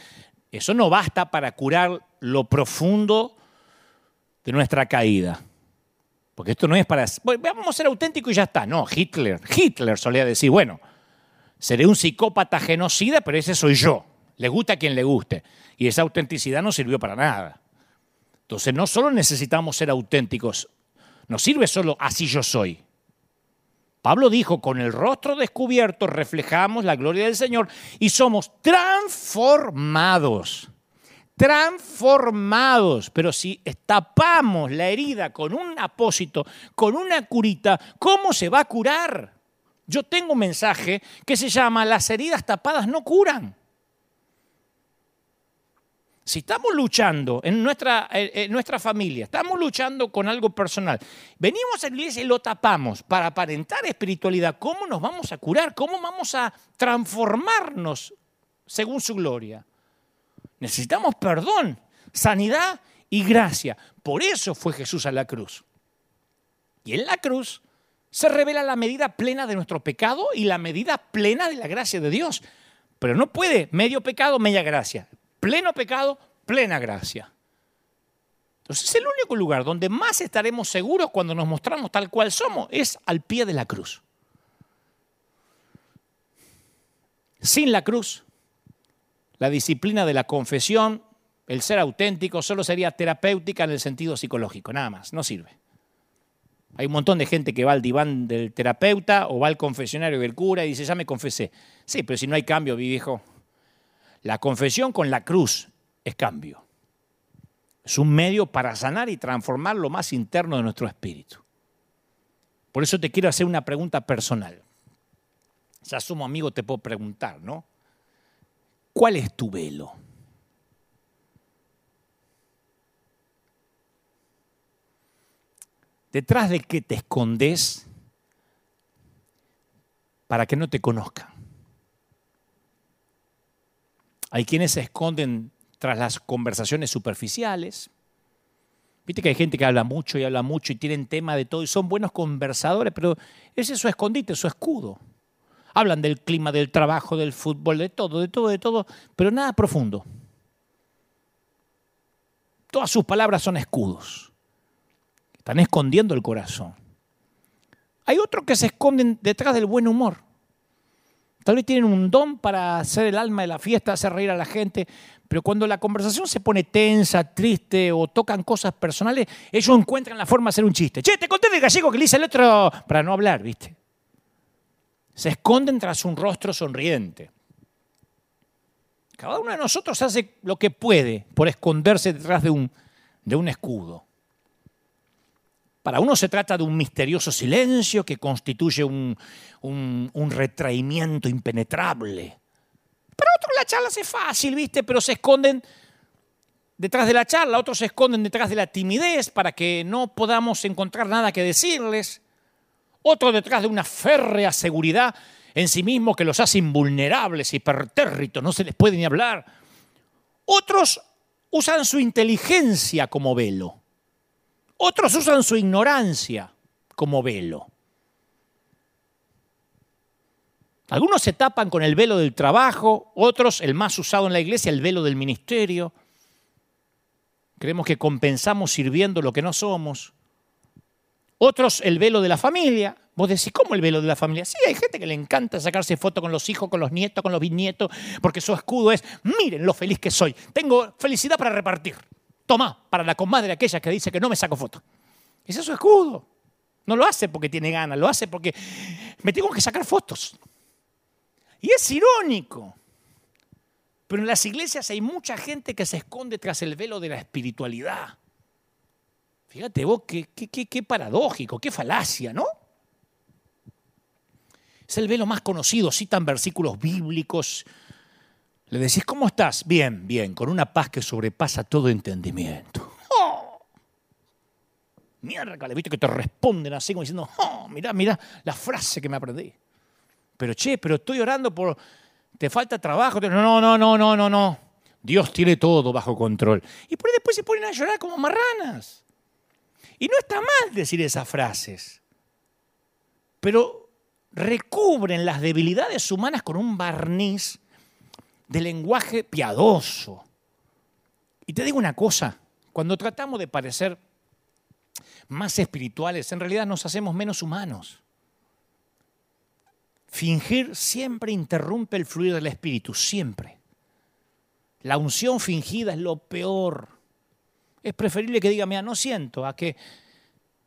eso no basta para curar lo profundo de nuestra caída. Porque esto no es para... vamos a ser auténticos y ya está. No, Hitler. Hitler solía decir, bueno, seré un psicópata genocida, pero ese soy yo. Le gusta a quien le guste. Y esa autenticidad no sirvió para nada. Entonces no solo necesitamos ser auténticos, no sirve solo así yo soy. Pablo dijo, con el rostro descubierto reflejamos la gloria del Señor y somos transformados. Transformados. Pero si tapamos la herida con un apósito, con una curita, ¿cómo se va a curar? Yo tengo un mensaje que se llama Las heridas tapadas no curan. Si estamos luchando en nuestra, en nuestra familia, estamos luchando con algo personal, venimos a la iglesia y lo tapamos para aparentar espiritualidad, ¿cómo nos vamos a curar? ¿Cómo vamos a transformarnos según su gloria? Necesitamos perdón, sanidad y gracia. Por eso fue Jesús a la cruz. Y en la cruz se revela la medida plena de nuestro pecado y la medida plena de la gracia de Dios. Pero no puede medio pecado, media gracia. Pleno pecado, plena gracia. Entonces es el único lugar donde más estaremos seguros cuando nos mostramos tal cual somos, es al pie de la cruz. Sin la cruz, la disciplina de la confesión, el ser auténtico, solo sería terapéutica en el sentido psicológico, nada más, no sirve. Hay un montón de gente que va al diván del terapeuta o va al confesionario del cura y dice, ya me confesé. Sí, pero si no hay cambio, viejo. La confesión con la cruz es cambio. Es un medio para sanar y transformar lo más interno de nuestro espíritu. Por eso te quiero hacer una pregunta personal. Ya somos amigos, te puedo preguntar, ¿no? ¿Cuál es tu velo? ¿Detrás de qué te escondes para que no te conozcan? Hay quienes se esconden tras las conversaciones superficiales. Viste que hay gente que habla mucho y habla mucho y tienen tema de todo y son buenos conversadores, pero ese es su escondite, su escudo. Hablan del clima, del trabajo, del fútbol, de todo, de todo, de todo, pero nada profundo. Todas sus palabras son escudos. Están escondiendo el corazón. Hay otros que se esconden detrás del buen humor. Tal vez tienen un don para hacer el alma de la fiesta, hacer reír a la gente, pero cuando la conversación se pone tensa, triste o tocan cosas personales, ellos encuentran la forma de hacer un chiste. Che, te conté del gallego que le hice el otro para no hablar, ¿viste? Se esconden tras un rostro sonriente. Cada uno de nosotros hace lo que puede por esconderse detrás de un, de un escudo. Para uno se trata de un misterioso silencio que constituye un, retraimiento impenetrable. Para otros la charla es fácil, ¿viste? Pero se esconden detrás de la charla, otros se esconden detrás de la timidez para que no podamos encontrar nada que decirles. Otros detrás de una férrea seguridad en sí mismo que los hace invulnerables, hipertérritos, no se les puede ni hablar. Otros usan su inteligencia como velo. Otros usan su ignorancia como velo. Algunos se tapan con el velo del trabajo, otros, el más usado en la iglesia, el velo del ministerio. Creemos que compensamos sirviendo lo que no somos. Otros, el velo de la familia. Vos decís, ¿cómo el velo de la familia? Sí, hay gente que le encanta sacarse fotos con los hijos, con los nietos, con los bisnietos, porque su escudo es, miren lo feliz que soy, tengo felicidad para repartir. Toma, para la comadre aquella que dice que no me saco foto. Ese es su escudo. No lo hace porque tiene ganas, lo hace porque me tengo que sacar fotos. Y es irónico. Pero en las iglesias hay mucha gente que se esconde tras el velo de la espiritualidad. Fíjate vos, qué, qué, qué paradójico, qué falacia, ¿no? Es el velo más conocido, citan versículos bíblicos, le decís, ¿cómo estás? Bien, bien, con una paz que sobrepasa todo entendimiento. ¡Oh! Mierda, le viste que te responden así como diciendo, oh, mirá, mirá la frase que me aprendí. Pero che, pero estoy orando por, te falta trabajo. No, no, no, no, no, no. Dios tiene todo bajo control. Y por ahí después se ponen a llorar como marranas. Y no está mal decir esas frases. Pero recubren las debilidades humanas con un barniz de lenguaje piadoso. Y te digo una cosa, cuando tratamos de parecer más espirituales, en realidad nos hacemos menos humanos. Fingir siempre interrumpe el fluir del espíritu, siempre. La unción fingida es lo peor. Es preferible que diga, mira, no siento, a que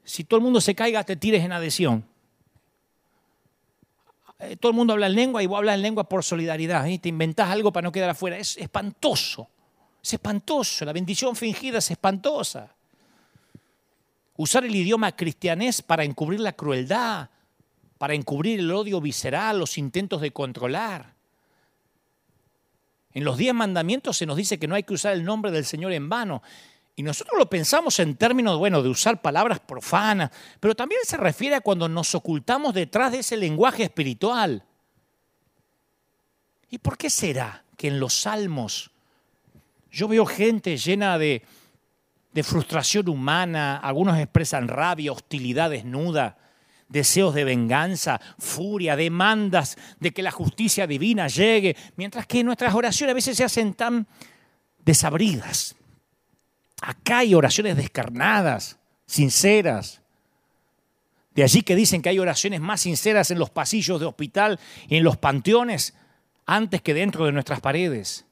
si todo el mundo se caiga te tires en adhesión. Eh, todo el mundo habla en lengua y vos hablas en lengua por solidaridad. ¿eh? Te inventás algo para no quedar afuera. Es espantoso. Es espantoso. La bendición fingida es espantosa. Usar el idioma cristianés para encubrir la crueldad para encubrir el odio visceral, los intentos de controlar. En los diez mandamientos se nos dice que no hay que usar el nombre del Señor en vano. Y nosotros lo pensamos en términos, bueno, de usar palabras profanas, pero también se refiere a cuando nos ocultamos detrás de ese lenguaje espiritual. ¿Y por qué será que en los salmos yo veo gente llena de, de frustración humana, algunos expresan rabia, hostilidad desnuda, deseos de venganza, furia, demandas de que la justicia divina llegue, mientras que nuestras oraciones a veces se hacen tan desabridas. Acá hay oraciones descarnadas, sinceras. De allí que dicen que hay oraciones más sinceras en los pasillos de hospital y en los panteones antes que dentro de nuestras paredes.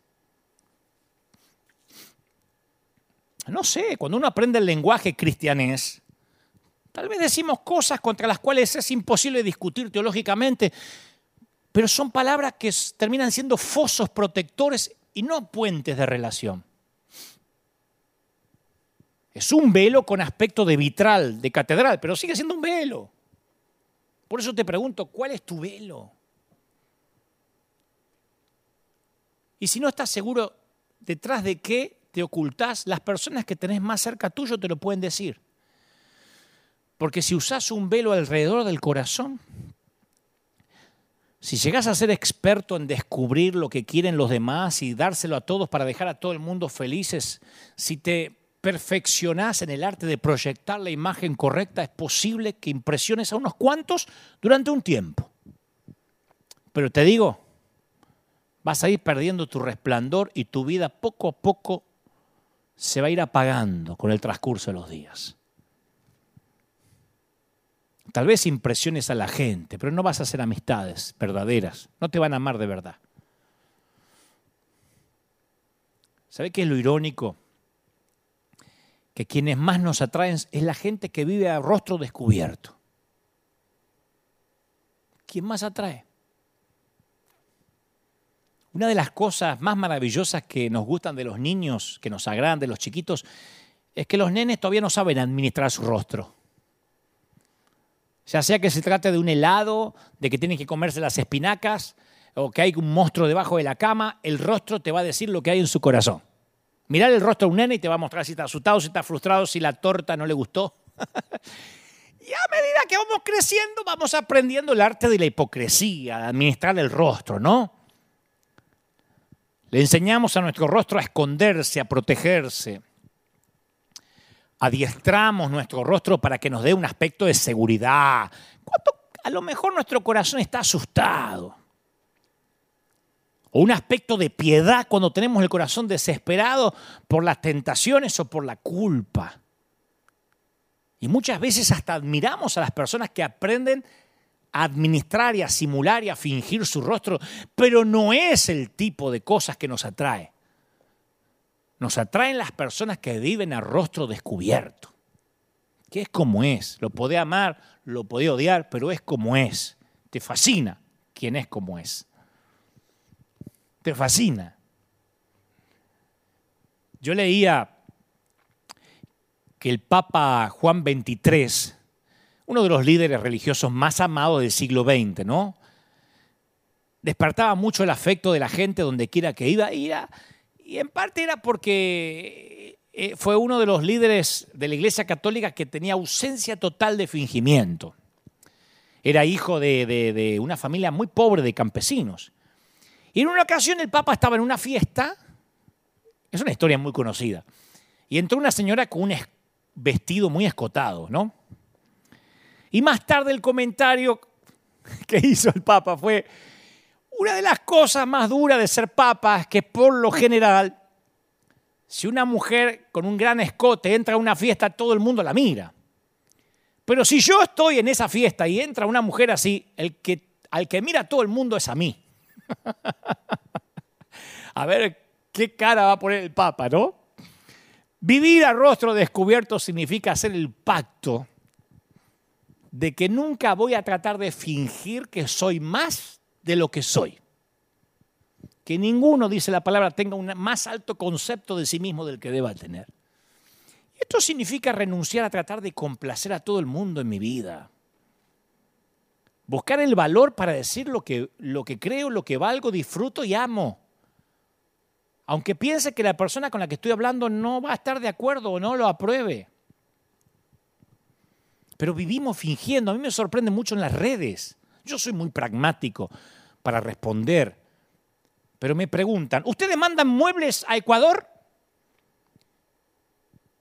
No sé, cuando uno aprende el lenguaje cristianés, tal vez decimos cosas contra las cuales es imposible discutir teológicamente, pero son palabras que terminan siendo fosos protectores y no puentes de relación. Es un velo con aspecto de vitral, de catedral, pero sigue siendo un velo. Por eso te pregunto, ¿cuál es tu velo? Y si no estás seguro detrás de qué te ocultás, las personas que tenés más cerca tuyo te lo pueden decir. Porque si usás un velo alrededor del corazón, si llegás a ser experto en descubrir lo que quieren los demás y dárselo a todos para dejar a todo el mundo felices, si te perfeccionás en el arte de proyectar la imagen correcta, es posible que impresiones a unos cuantos durante un tiempo. Pero te digo, vas a ir perdiendo tu resplandor y tu vida poco a poco se va a ir apagando con el transcurso de los días. Tal vez impresiones a la gente, pero no vas a hacer amistades verdaderas. No te van a amar de verdad. ¿Sabe qué es lo irónico? Quienes más nos atraen es la gente que vive a rostro descubierto. ¿Quién más atrae? Una de las cosas más maravillosas que nos gustan de los niños, que nos agradan de los chiquitos, es que los nenes todavía no saben administrar su rostro. Ya sea que se trate de un helado, de que tienen que comerse las espinacas, o que hay un monstruo debajo de la cama, el rostro te va a decir lo que hay en su corazón. Mirar el rostro de un nene y te va a mostrar si está asustado, si está frustrado, si la torta no le gustó. [laughs] y a medida que vamos creciendo, vamos aprendiendo el arte de la hipocresía, de administrar el rostro, ¿no? Le enseñamos a nuestro rostro a esconderse, a protegerse. Adiestramos nuestro rostro para que nos dé un aspecto de seguridad. a lo mejor nuestro corazón está asustado? O un aspecto de piedad cuando tenemos el corazón desesperado por las tentaciones o por la culpa. Y muchas veces hasta admiramos a las personas que aprenden a administrar y a simular y a fingir su rostro, pero no es el tipo de cosas que nos atrae. Nos atraen las personas que viven a rostro descubierto, que es como es. Lo puede amar, lo puede odiar, pero es como es. Te fascina quien es como es. Te fascina. Yo leía que el Papa Juan XXIII uno de los líderes religiosos más amados del siglo XX, ¿no? Despertaba mucho el afecto de la gente donde quiera que iba, y, y en parte era porque eh, fue uno de los líderes de la Iglesia Católica que tenía ausencia total de fingimiento. Era hijo de una familia muy pobre de campesinos. Y en una ocasión el Papa estaba en una fiesta, es una historia muy conocida, y entró una señora con un vestido muy escotado, ¿no? Y más tarde el comentario [laughs] que hizo el Papa fue, una de las cosas más duras de ser Papa es que por lo general, si una mujer con un gran escote entra a una fiesta, todo el mundo la mira. Pero si yo estoy en esa fiesta y entra una mujer así, el que, al que mira todo el mundo es a mí. [laughs] a ver qué cara va a poner el Papa, ¿no? Vivir a rostro descubierto significa hacer el pacto de que nunca voy a tratar de fingir que soy más de lo que soy. Que ninguno, dice la palabra, tenga un más alto concepto de sí mismo del que deba tener. Esto significa renunciar a tratar de complacer a todo el mundo en mi vida. Buscar el valor para decir lo que, lo que creo, lo que valgo, disfruto y amo. Aunque piense que la persona con la que estoy hablando no va a estar de acuerdo o no lo apruebe. Pero vivimos fingiendo. A mí me sorprende mucho en las redes. Yo soy muy pragmático para responder. Pero me preguntan, ¿ustedes mandan muebles a Ecuador?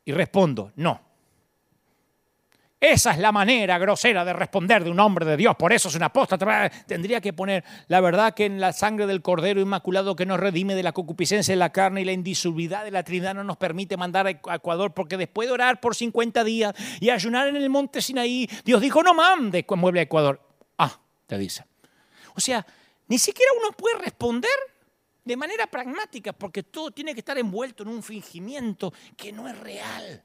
Y respondo, no. Esa es la manera grosera de responder de un hombre de Dios, por eso es una apóstata. Tendría que poner, la verdad que en la sangre del Cordero Inmaculado que nos redime de la concupiscencia de la carne y la indisolubilidad de la Trinidad no nos permite mandar a Ecuador, porque después de orar por 50 días y ayunar en el monte Sinaí, Dios dijo, no mande mueble a Ecuador. Ah, te dice. O sea, ni siquiera uno puede responder de manera pragmática, porque todo tiene que estar envuelto en un fingimiento que no es real.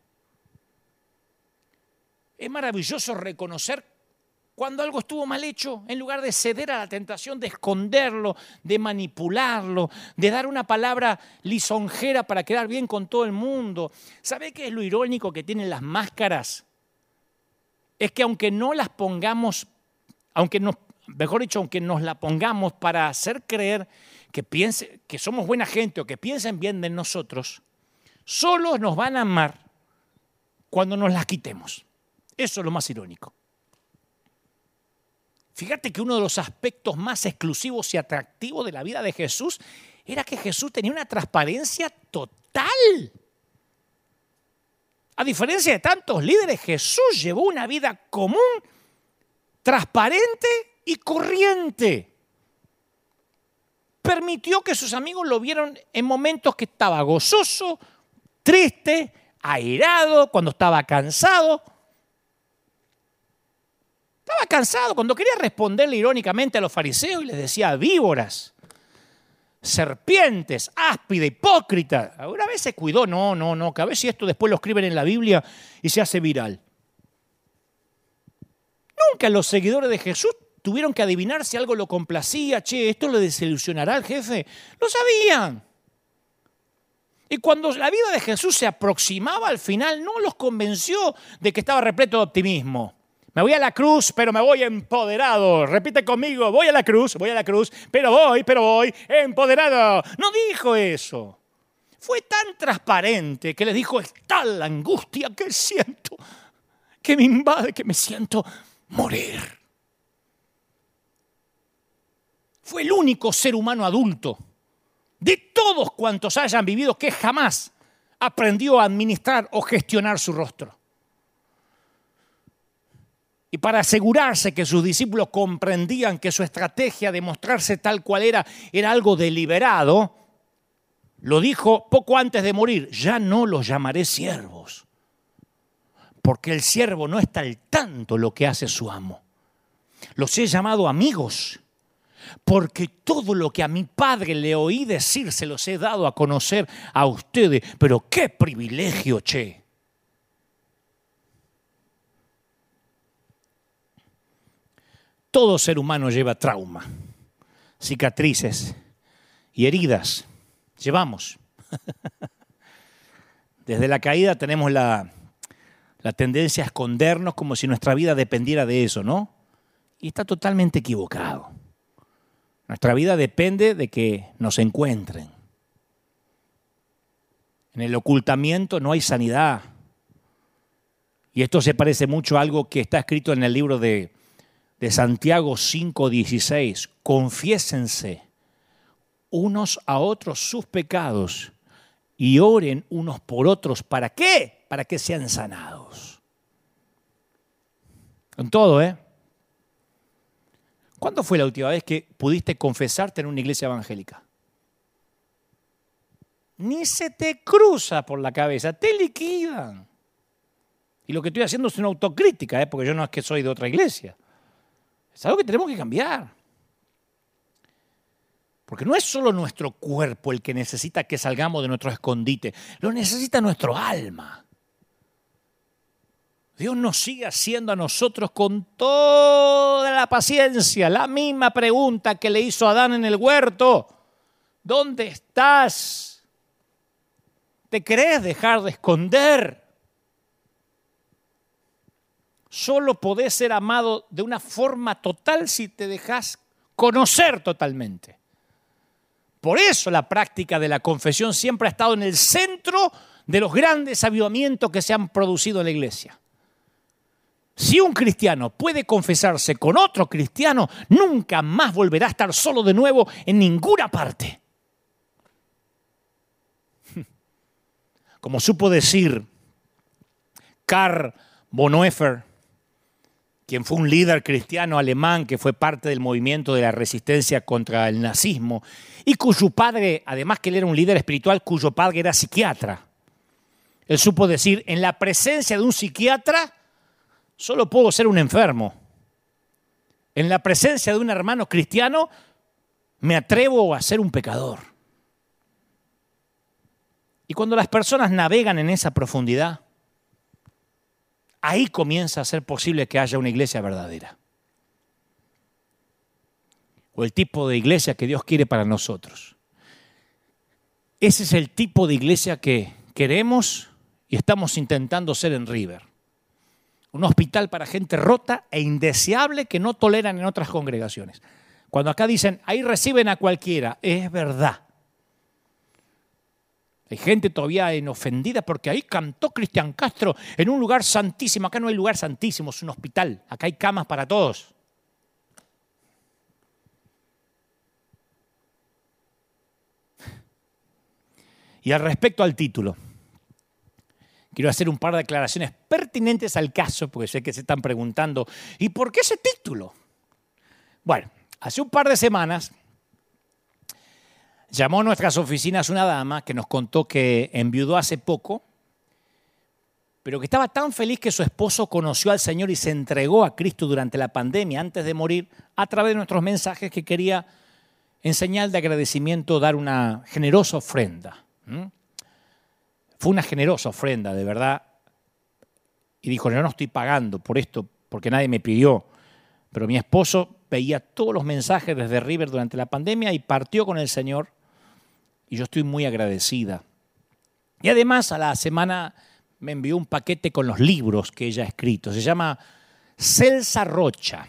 Es maravilloso reconocer cuando algo estuvo mal hecho, en lugar de ceder a la tentación de esconderlo, de manipularlo, de dar una palabra lisonjera para quedar bien con todo el mundo. ¿Sabe qué es lo irónico que tienen las máscaras? Es que aunque no las pongamos, aunque mejor dicho, aunque nos la pongamos para hacer creer que, piense, que somos buena gente o que piensen bien de nosotros, solo nos van a amar cuando nos las quitemos. Eso es lo más irónico. Fíjate que uno de los aspectos más exclusivos y atractivos de la vida de Jesús era que Jesús tenía una transparencia total. A diferencia de tantos líderes, Jesús llevó una vida común, transparente y corriente. Permitió que sus amigos lo vieran en momentos que estaba gozoso, triste, airado, cuando estaba cansado. Estaba cansado cuando quería responderle irónicamente a los fariseos y les decía víboras, serpientes, áspide, hipócrita. Una vez se cuidó, no, no, no, que a ver si esto después lo escriben en la Biblia y se hace viral. Nunca los seguidores de Jesús tuvieron que adivinar si algo lo complacía, che, esto lo desilusionará al jefe. Lo sabían. Y cuando la vida de Jesús se aproximaba al final, no los convenció de que estaba repleto de optimismo. Me voy a la cruz, pero me voy empoderado. Repite conmigo, voy a la cruz, voy a la cruz, pero voy, pero voy empoderado. No dijo eso. Fue tan transparente que le dijo, es tal la angustia que siento, que me invade, que me siento morir. Fue el único ser humano adulto de todos cuantos hayan vivido que jamás aprendió a administrar o gestionar su rostro. Y para asegurarse que sus discípulos comprendían que su estrategia de mostrarse tal cual era era algo deliberado, lo dijo poco antes de morir, ya no los llamaré siervos, porque el siervo no está al tanto lo que hace su amo. Los he llamado amigos, porque todo lo que a mi padre le oí decir se los he dado a conocer a ustedes. Pero qué privilegio, che. Todo ser humano lleva trauma, cicatrices y heridas. Llevamos. [laughs] Desde la caída tenemos la, tendencia a escondernos como si nuestra vida dependiera de eso, ¿no? Y está totalmente equivocado. Nuestra vida depende de que nos encuentren. En el ocultamiento no hay sanidad. Y esto se parece mucho a algo que está escrito en el libro de de Santiago 5:16, confiésense unos a otros sus pecados y oren unos por otros. ¿Para qué? Para que sean sanados. Con todo, ¿eh? ¿Cuándo fue la última vez que pudiste confesarte en una iglesia evangélica? Ni se te cruza por la cabeza, te liquidan. Y lo que estoy haciendo es una autocrítica, ¿eh? porque yo no es que soy de otra iglesia. Es algo que tenemos que cambiar. Porque no es solo nuestro cuerpo el que necesita que salgamos de nuestro escondite, lo necesita nuestro alma. Dios nos sigue haciendo a nosotros con toda la paciencia la misma pregunta que le hizo Adán en el huerto. ¿Dónde estás? ¿Te crees dejar de esconder? Solo podés ser amado de una forma total si te dejas conocer totalmente. Por eso la práctica de la confesión siempre ha estado en el centro de los grandes avivamientos que se han producido en la iglesia. Si un cristiano puede confesarse con otro cristiano, nunca más volverá a estar solo de nuevo en ninguna parte. [laughs] Como supo decir Karl Bonhoeffer, quien fue un líder cristiano alemán que fue parte del movimiento de la resistencia contra el nazismo y cuyo padre, además que él era un líder espiritual, cuyo padre era psiquiatra. Él supo decir, en la presencia de un psiquiatra solo puedo ser un enfermo. En la presencia de un hermano cristiano me atrevo a ser un pecador. Y cuando las personas navegan en esa profundidad, ahí comienza a ser posible que haya una iglesia verdadera. O el tipo de iglesia que Dios quiere para nosotros. Ese es el tipo de iglesia que queremos y estamos intentando ser en River. Un hospital para gente rota e indeseable que no toleran en otras congregaciones. Cuando acá dicen, ahí reciben a cualquiera, es verdad. Hay gente todavía en ofendida porque ahí cantó Cristian Castro en un lugar santísimo. Acá no hay lugar santísimo, es un hospital. Acá hay camas para todos. Y al respecto al título, quiero hacer un par de declaraciones pertinentes al caso, porque sé que se están preguntando, ¿y por qué ese título? Bueno, hace un par de semanas Llamó a nuestras oficinas una dama que nos contó que enviudó hace poco, pero que estaba tan feliz que su esposo conoció al Señor y se entregó a Cristo durante la pandemia, antes de morir, a través de nuestros mensajes que quería, en señal de agradecimiento, dar una generosa ofrenda. Fue una generosa ofrenda, de verdad. Y dijo, yo no estoy pagando por esto, porque nadie me pidió. Pero mi esposo veía todos los mensajes desde River durante la pandemia y partió con el Señor y yo estoy muy agradecida. Y además a la semana me envió un paquete con los libros que ella ha escrito. Se llama Celsa Rocha.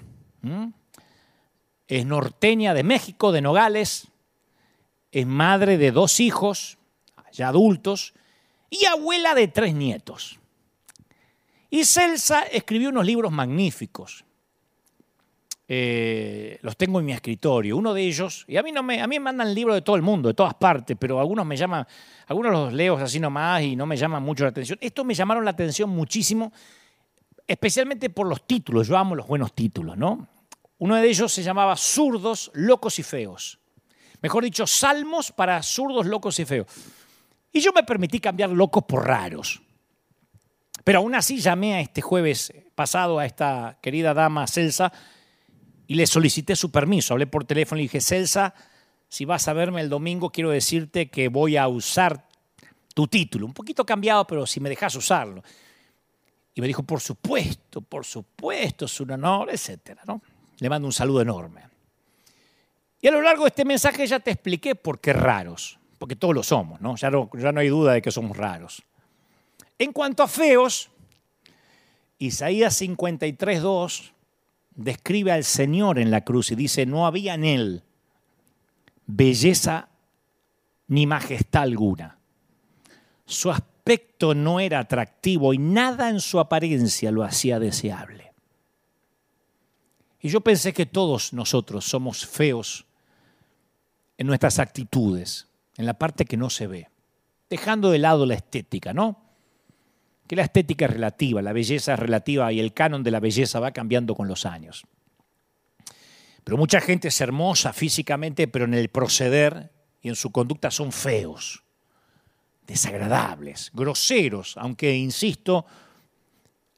Es norteña de México, de Nogales. Es madre de dos hijos, ya adultos, y abuela de tres nietos. Y Celsa escribió unos libros magníficos. Eh, los tengo en mi escritorio. Uno de ellos, y a mí, no me, a mí me mandan libros de todo el mundo, de todas partes, pero algunos me llaman, algunos los leo así nomás y no me llaman mucho la atención. Estos me llamaron la atención muchísimo, especialmente por los títulos. Yo amo los buenos títulos, ¿no? Uno de ellos se llamaba Zurdos, Locos y Feos. Mejor dicho, Salmos para zurdos, locos y feos. Y yo me permití cambiar locos por raros. Pero aún así llamé a este jueves pasado a esta querida dama Celsa y le solicité su permiso. Hablé por teléfono y dije, Celsa, si vas a verme el domingo, quiero decirte que voy a usar tu título. Un poquito cambiado, pero si me dejas usarlo. Y me dijo, por supuesto, por supuesto, es un honor, etc. ¿no? Le mando un saludo enorme. Y a lo largo de este mensaje ya te expliqué por qué raros, porque todos lo somos, ¿no? Ya, no, ya no hay duda de que somos raros. En cuanto a feos, Isaías 53.2 describe al Señor en la cruz y dice, no había en él belleza ni majestad alguna. Su aspecto no era atractivo y nada en su apariencia lo hacía deseable. Y yo pensé que todos nosotros somos feos en nuestras actitudes, en la parte que no se ve, dejando de lado la estética, ¿no? Que la estética es relativa, la belleza es relativa y el canon de la belleza va cambiando con los años. Pero mucha gente es hermosa físicamente, pero en el proceder y en su conducta son feos, desagradables, groseros, aunque, insisto,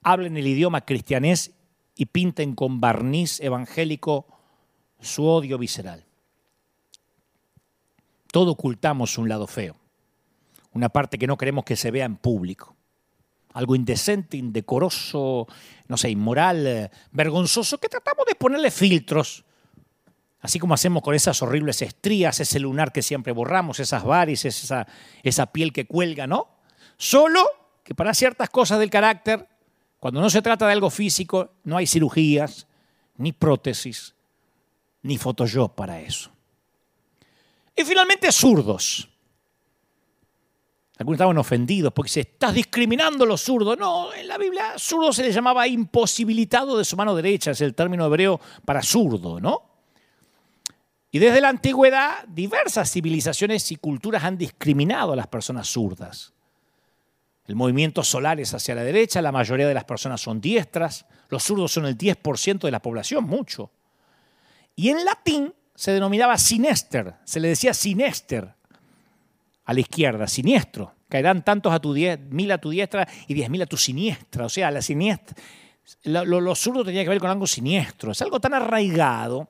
hablen el idioma cristianés y pinten con barniz evangélico su odio visceral. Todo ocultamos un lado feo, una parte que no queremos que se vea en público algo indecente, indecoroso, no sé, inmoral, eh, vergonzoso, que tratamos de ponerle filtros. Así como hacemos con esas horribles estrías, ese lunar que siempre borramos, esas varices, esa, piel que cuelga, ¿no? Solo que para ciertas cosas del carácter Cuando no se trata de algo físico, no hay cirugías, ni prótesis, ni Photoshop para eso. Y finalmente, zurdos. Algunos estaban ofendidos porque se estás discriminando a los zurdos. No, en la Biblia zurdo se le llamaba imposibilitado de su mano derecha, es el término hebreo para zurdo, ¿no? Y desde la antigüedad, diversas civilizaciones y culturas han discriminado a las personas zurdas. El movimiento solar es hacia la derecha, la mayoría de las personas son diestras, los zurdos son el 10% de la población, mucho. Y en latín se denominaba sinester, se le decía sinester a la izquierda, siniestro. Caerán tantos a tu mil a tu diestra y diez mil a tu siniestra. O sea, la siniestra, lo, lo, zurdo tenía que ver con algo siniestro. Es algo tan arraigado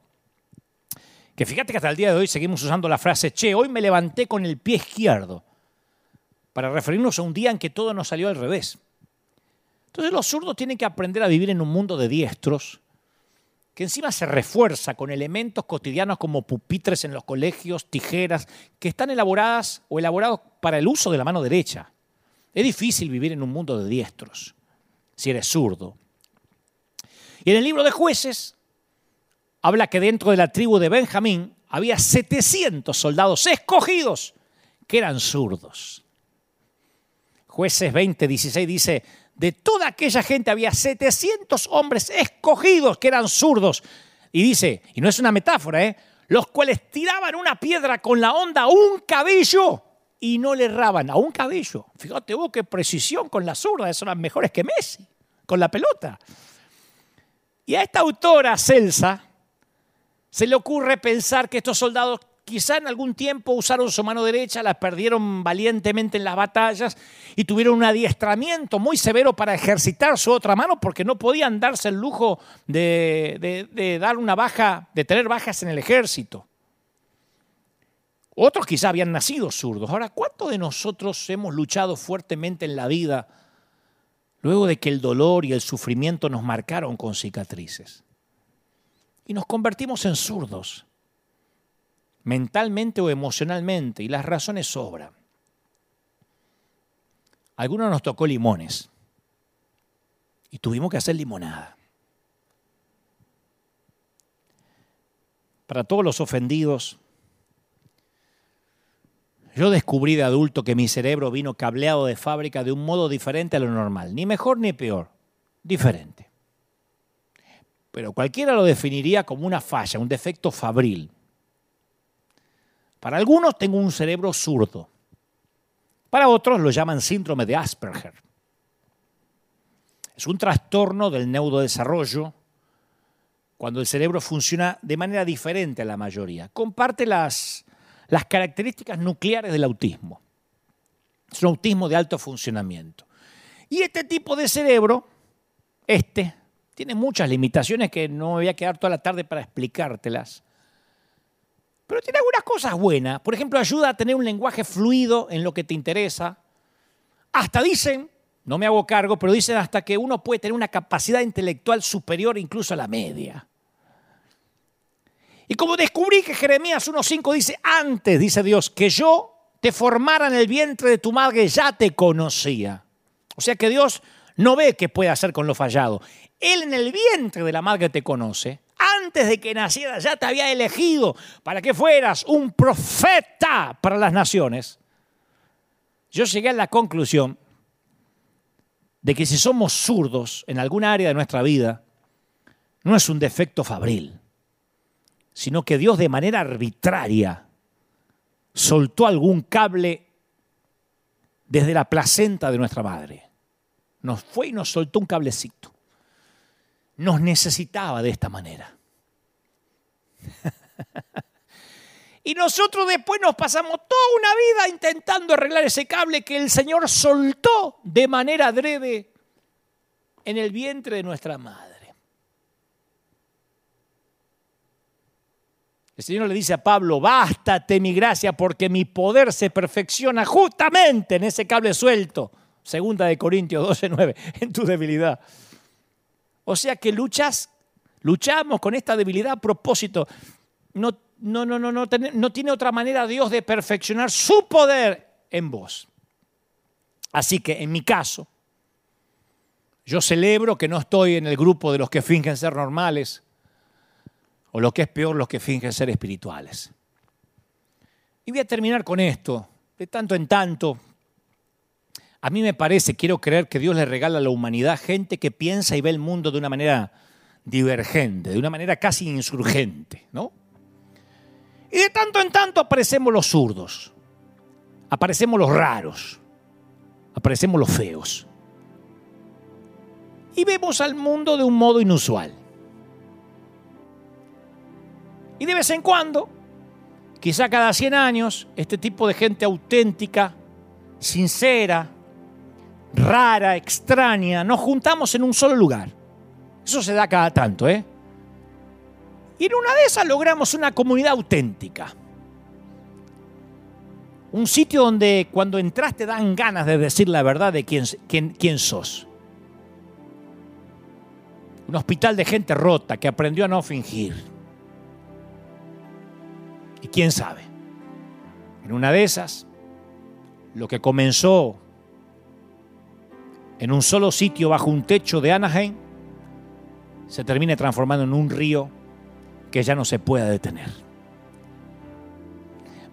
que fíjate que hasta el día de hoy seguimos usando la frase, che, hoy me levanté con el pie izquierdo, para referirnos a un día en que todo nos salió al revés. Entonces los zurdos tienen que aprender a vivir en un mundo de diestros que encima se refuerza con elementos cotidianos como pupitres en los colegios, tijeras, que están elaboradas o elaborados para el uso de la mano derecha. Es difícil vivir en un mundo de diestros, si eres zurdo. Y en el libro de jueces habla que dentro de la tribu de Benjamín había 700 soldados escogidos que eran zurdos. Jueces 20, 16 dice, de toda aquella gente había 700 hombres escogidos que eran zurdos. Y dice, y no es una metáfora, ¿eh? los cuales tiraban una piedra con la onda a un cabello y no le erraban a un cabello. Fíjate vos qué precisión con la zurda, son las mejores que Messi, con la pelota. Y a esta autora, Celsa, se le ocurre pensar que estos soldados quizá en algún tiempo usaron su mano derecha, la perdieron valientemente en las batallas y tuvieron un adiestramiento muy severo para ejercitar su otra mano porque no podían darse el lujo de, dar una baja, de tener bajas en el ejército. Otros quizá habían nacido zurdos. Ahora, ¿cuántos de nosotros hemos luchado fuertemente en la vida luego de que el dolor y el sufrimiento nos marcaron con cicatrices? Y nos convertimos en zurdos mentalmente o emocionalmente, y las razones sobran. algunos nos tocó limones y tuvimos que hacer limonada. Para todos los ofendidos, yo descubrí de adulto que mi cerebro vino cableado de fábrica de un modo diferente a lo normal, ni mejor ni peor, diferente. Pero cualquiera lo definiría como una falla, un defecto fabril. Para algunos tengo un cerebro zurdo. Para otros lo llaman síndrome de Asperger. Es un trastorno del neurodesarrollo cuando el cerebro funciona de manera diferente a la mayoría. Comparte las, las características nucleares del autismo. Es un autismo de alto funcionamiento. Y este tipo de cerebro, este, tiene muchas limitaciones que no me voy a quedar toda la tarde para explicártelas. Pero tiene algunas cosas buenas. Por ejemplo, ayuda a tener un lenguaje fluido en lo que te interesa. Hasta dicen, no me hago cargo, pero dicen hasta que uno puede tener una capacidad intelectual superior incluso a la media. Y como descubrí que Jeremías 1.5 dice, antes, dice Dios, que yo te formara en el vientre de tu madre, ya te conocía. O sea que Dios no ve qué puede hacer con lo fallado. Él en el vientre de la madre te conoce antes de que nacieras ya te había elegido para que fueras un profeta para las naciones. Yo llegué a la conclusión de que si somos zurdos en alguna área de nuestra vida, no es un defecto fabril, sino que Dios de manera arbitraria soltó algún cable desde la placenta de nuestra madre. Nos fue y nos soltó un cablecito nos necesitaba de esta manera. [laughs] y nosotros después nos pasamos toda una vida intentando arreglar ese cable que el Señor soltó de manera adrede en el vientre de nuestra madre. El Señor le dice a Pablo, bástate mi gracia porque mi poder se perfecciona justamente en ese cable suelto. Segunda de Corintios 12:9, en tu debilidad. O sea que luchas, luchamos con esta debilidad a propósito. No, no, no, no, no, no tiene otra manera Dios de perfeccionar su poder en vos. Así que en mi caso, Yo celebro que no estoy en el grupo de los que fingen ser normales o lo que es peor, los que fingen ser espirituales. Y voy a terminar con esto. De tanto en tanto, a mí me parece, quiero creer que Dios le regala a la humanidad gente que piensa y ve el mundo de una manera divergente, de una manera casi insurgente, ¿no? Y de tanto en tanto aparecemos los zurdos, aparecemos los raros, aparecemos los feos. Y vemos al mundo de un modo inusual. Y de vez en cuando, quizá cada 100 años, este tipo de gente auténtica, sincera, rara, extraña, nos juntamos en un solo lugar. Eso se da cada tanto, ¿eh? Y en una de esas logramos una comunidad auténtica. Un sitio donde cuando entras te dan ganas de decir la verdad de quién, quién, quién sos. Un hospital de gente rota que aprendió a no fingir. Y quién sabe, en una de esas, lo que comenzó en un solo sitio bajo un techo de Anaheim, se termine transformando en un río que ya no se pueda detener.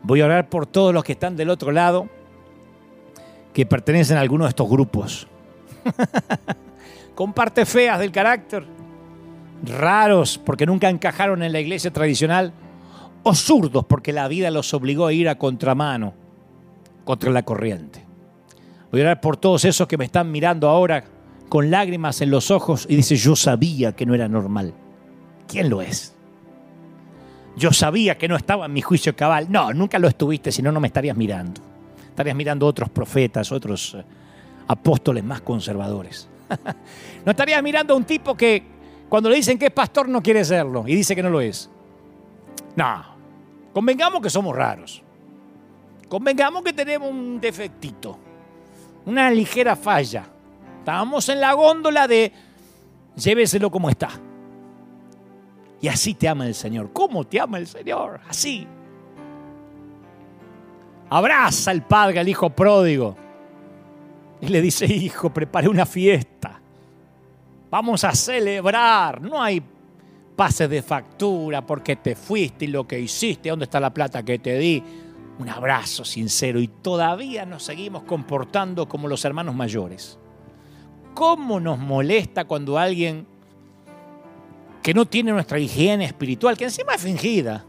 Voy a orar por todos los que están del otro lado, que pertenecen a alguno de estos grupos. [laughs] Con partes feas del carácter, raros porque nunca encajaron en la iglesia tradicional, o zurdos porque la vida los obligó a ir a contramano, contra la corriente. Voy a orar por todos esos que me están mirando ahora con lágrimas en los ojos y dice, yo sabía que no era normal. ¿Quién lo es? Yo sabía que no estaba en mi juicio cabal. No, nunca lo estuviste, si no, no me estarías mirando. Estarías mirando otros profetas, otros eh, apóstoles más conservadores. [laughs] no estarías mirando a un tipo que cuando le dicen que es pastor no quiere serlo y dice que no lo es. No, convengamos que somos raros. Convengamos que tenemos un defectito, una ligera falla. Estábamos en la góndola de lléveselo como está. Y así te ama el Señor. ¿Cómo te ama el Señor? Así. Abraza al padre al hijo pródigo. Y le dice, hijo, prepare una fiesta. Vamos a celebrar. No hay pases de factura porque te fuiste y lo que hiciste, dónde está la plata que te di. Un abrazo sincero y todavía nos seguimos comportando como los hermanos mayores. ¿Cómo nos molesta cuando alguien que no tiene nuestra higiene espiritual, que encima es fingida,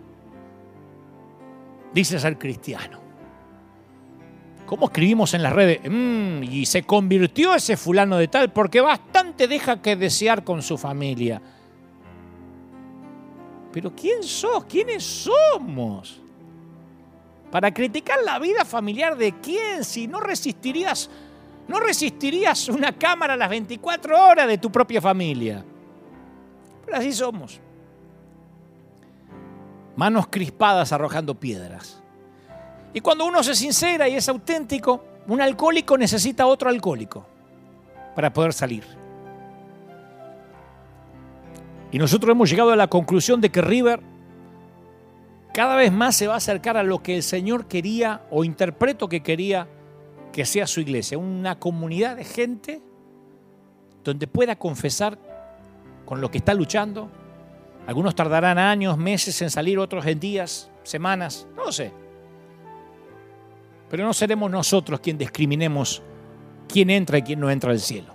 dice ser cristiano. ¿Cómo escribimos en las redes? Mm, y se convirtió ese fulano de tal porque bastante deja que desear con su familia. Pero ¿quién sos? ¿Quiénes somos? Para criticar la vida familiar de quién si no resistirías no resistirías una cámara a las 24 horas de tu propia familia. Pero así somos. Manos crispadas arrojando piedras. Y cuando uno se sincera y es auténtico, un alcohólico necesita otro alcohólico para poder salir. Y nosotros hemos llegado a la conclusión de que River cada vez más se va a acercar a lo que el Señor quería o interpreto que quería que sea su iglesia, una comunidad de gente donde pueda confesar con lo que está luchando. Algunos tardarán años, meses en salir, otros en días, semanas, no lo sé. Pero no seremos nosotros quien discriminemos quién entra y quién no entra al cielo.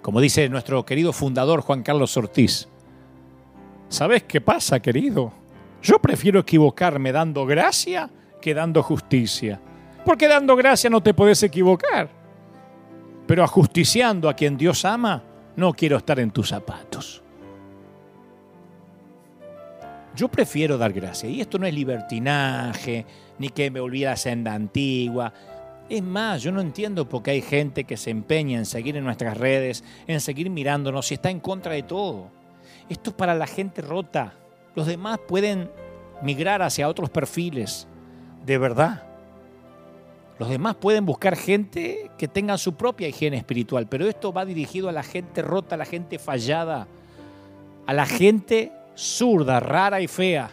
Como dice nuestro querido fundador Juan Carlos Ortiz, ¿sabes qué pasa, querido? Yo prefiero equivocarme dando gracia que dando justicia. Porque dando gracia no te puedes equivocar. Pero ajusticiando a quien Dios ama, no quiero estar en tus zapatos. Yo prefiero dar gracia. Y esto no es libertinaje, ni que me a la senda antigua. Es más, yo no entiendo por qué hay gente que se empeña en seguir en nuestras redes, en seguir mirándonos y está en contra de todo. Esto es para la gente rota. Los demás pueden migrar hacia otros perfiles. De verdad. Los demás pueden buscar gente que tenga su propia higiene espiritual, pero esto va dirigido a la gente rota, a la gente fallada, a la gente zurda, rara y fea.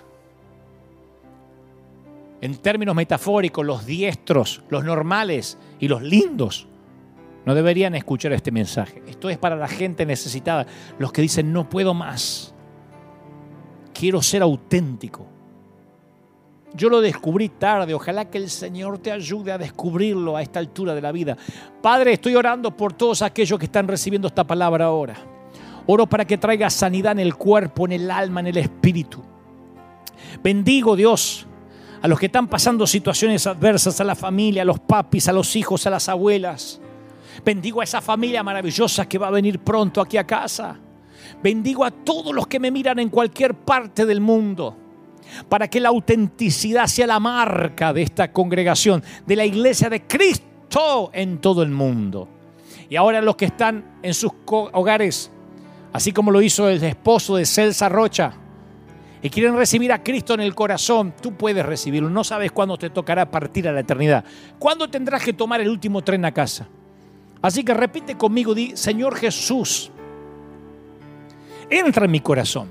En términos metafóricos, los diestros, los normales y los lindos no deberían escuchar este mensaje. Esto es para la gente necesitada, los que dicen, no puedo más. Quiero ser auténtico. Yo lo descubrí tarde, ojalá que el Señor te ayude a descubrirlo a esta altura de la vida. Padre, estoy orando por todos aquellos que están recibiendo esta palabra ahora. Oro para que traiga sanidad en el cuerpo, en el alma, en el espíritu. Bendigo Dios a los que están pasando situaciones adversas, a la familia, a los papis, a los hijos, a las abuelas. Bendigo a esa familia maravillosa que va a venir pronto aquí a casa. Bendigo a todos los que me miran en cualquier parte del mundo. Para que la autenticidad sea la marca de esta congregación, de la iglesia de Cristo en todo el mundo. Y ahora los que están en sus hogares, así como lo hizo el esposo de Celsa Rocha, y quieren recibir a Cristo en el corazón, tú puedes recibirlo. No sabes cuándo te tocará partir a la eternidad. ¿Cuándo tendrás que tomar el último tren a casa? Así que repite conmigo, di, Señor Jesús, entra en mi corazón,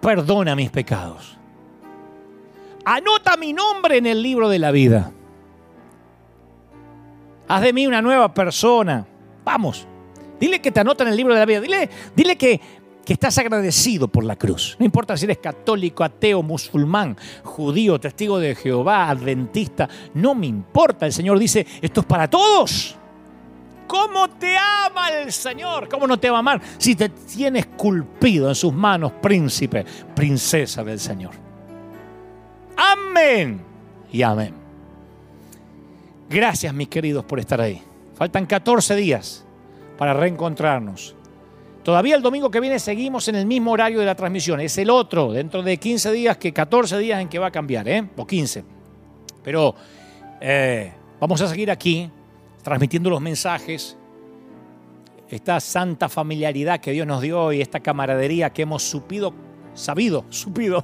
perdona mis pecados, anota mi nombre en el libro de la vida, haz de mí una nueva persona, vamos, dile que te anota en el libro de la vida, dile, dile que, que estás agradecido por la cruz. No importa si eres católico, ateo, musulmán, judío, testigo de Jehová, adventista, no me importa. El Señor dice, esto es para todos. ¿Cómo te ama el Señor? ¿Cómo no te va a amar si te tienes culpido en sus manos, príncipe, princesa del Señor? Amén y amén. Gracias, mis queridos, por estar ahí. Faltan 14 días para reencontrarnos. Todavía el domingo que viene seguimos en el mismo horario de la transmisión. Es el otro, dentro de 15 días, que 14 días en que va a cambiar, ¿eh? O 15. Pero eh, vamos a seguir aquí transmitiendo los mensajes, esta santa familiaridad que Dios nos dio y esta camaradería que hemos supido, sabido, [laughs] supido.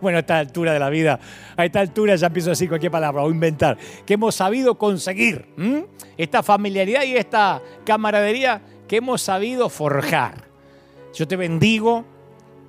bueno, a esta altura de la vida, a esta altura ya empiezo a decir cualquier palabra o inventar, que hemos sabido conseguir. Esta familiaridad y esta camaradería que hemos sabido forjar. Yo te bendigo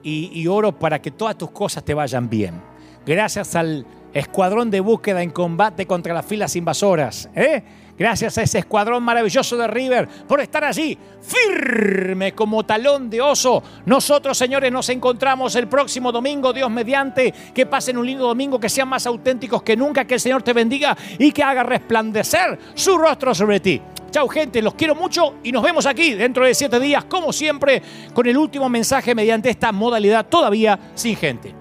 y, y oro para que todas tus cosas te vayan bien. Gracias al escuadrón de búsqueda en combate contra las filas invasoras. ¿eh? Gracias a ese escuadrón maravilloso de River por estar allí, firme como talón de oso. Nosotros, señores, nos encontramos el próximo domingo, Dios mediante. Que pasen un lindo domingo, que sean más auténticos que nunca, que el Señor te bendiga y que haga resplandecer su rostro sobre ti. Chau gente, los quiero mucho y nos vemos aquí dentro de siete días, como siempre, con el último mensaje mediante esta modalidad todavía sin gente.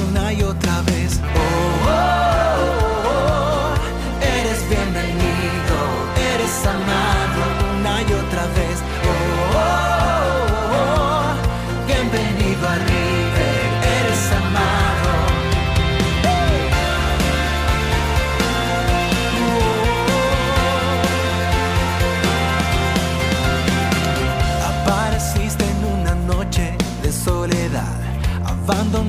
y otra vez. Oh, oh, oh,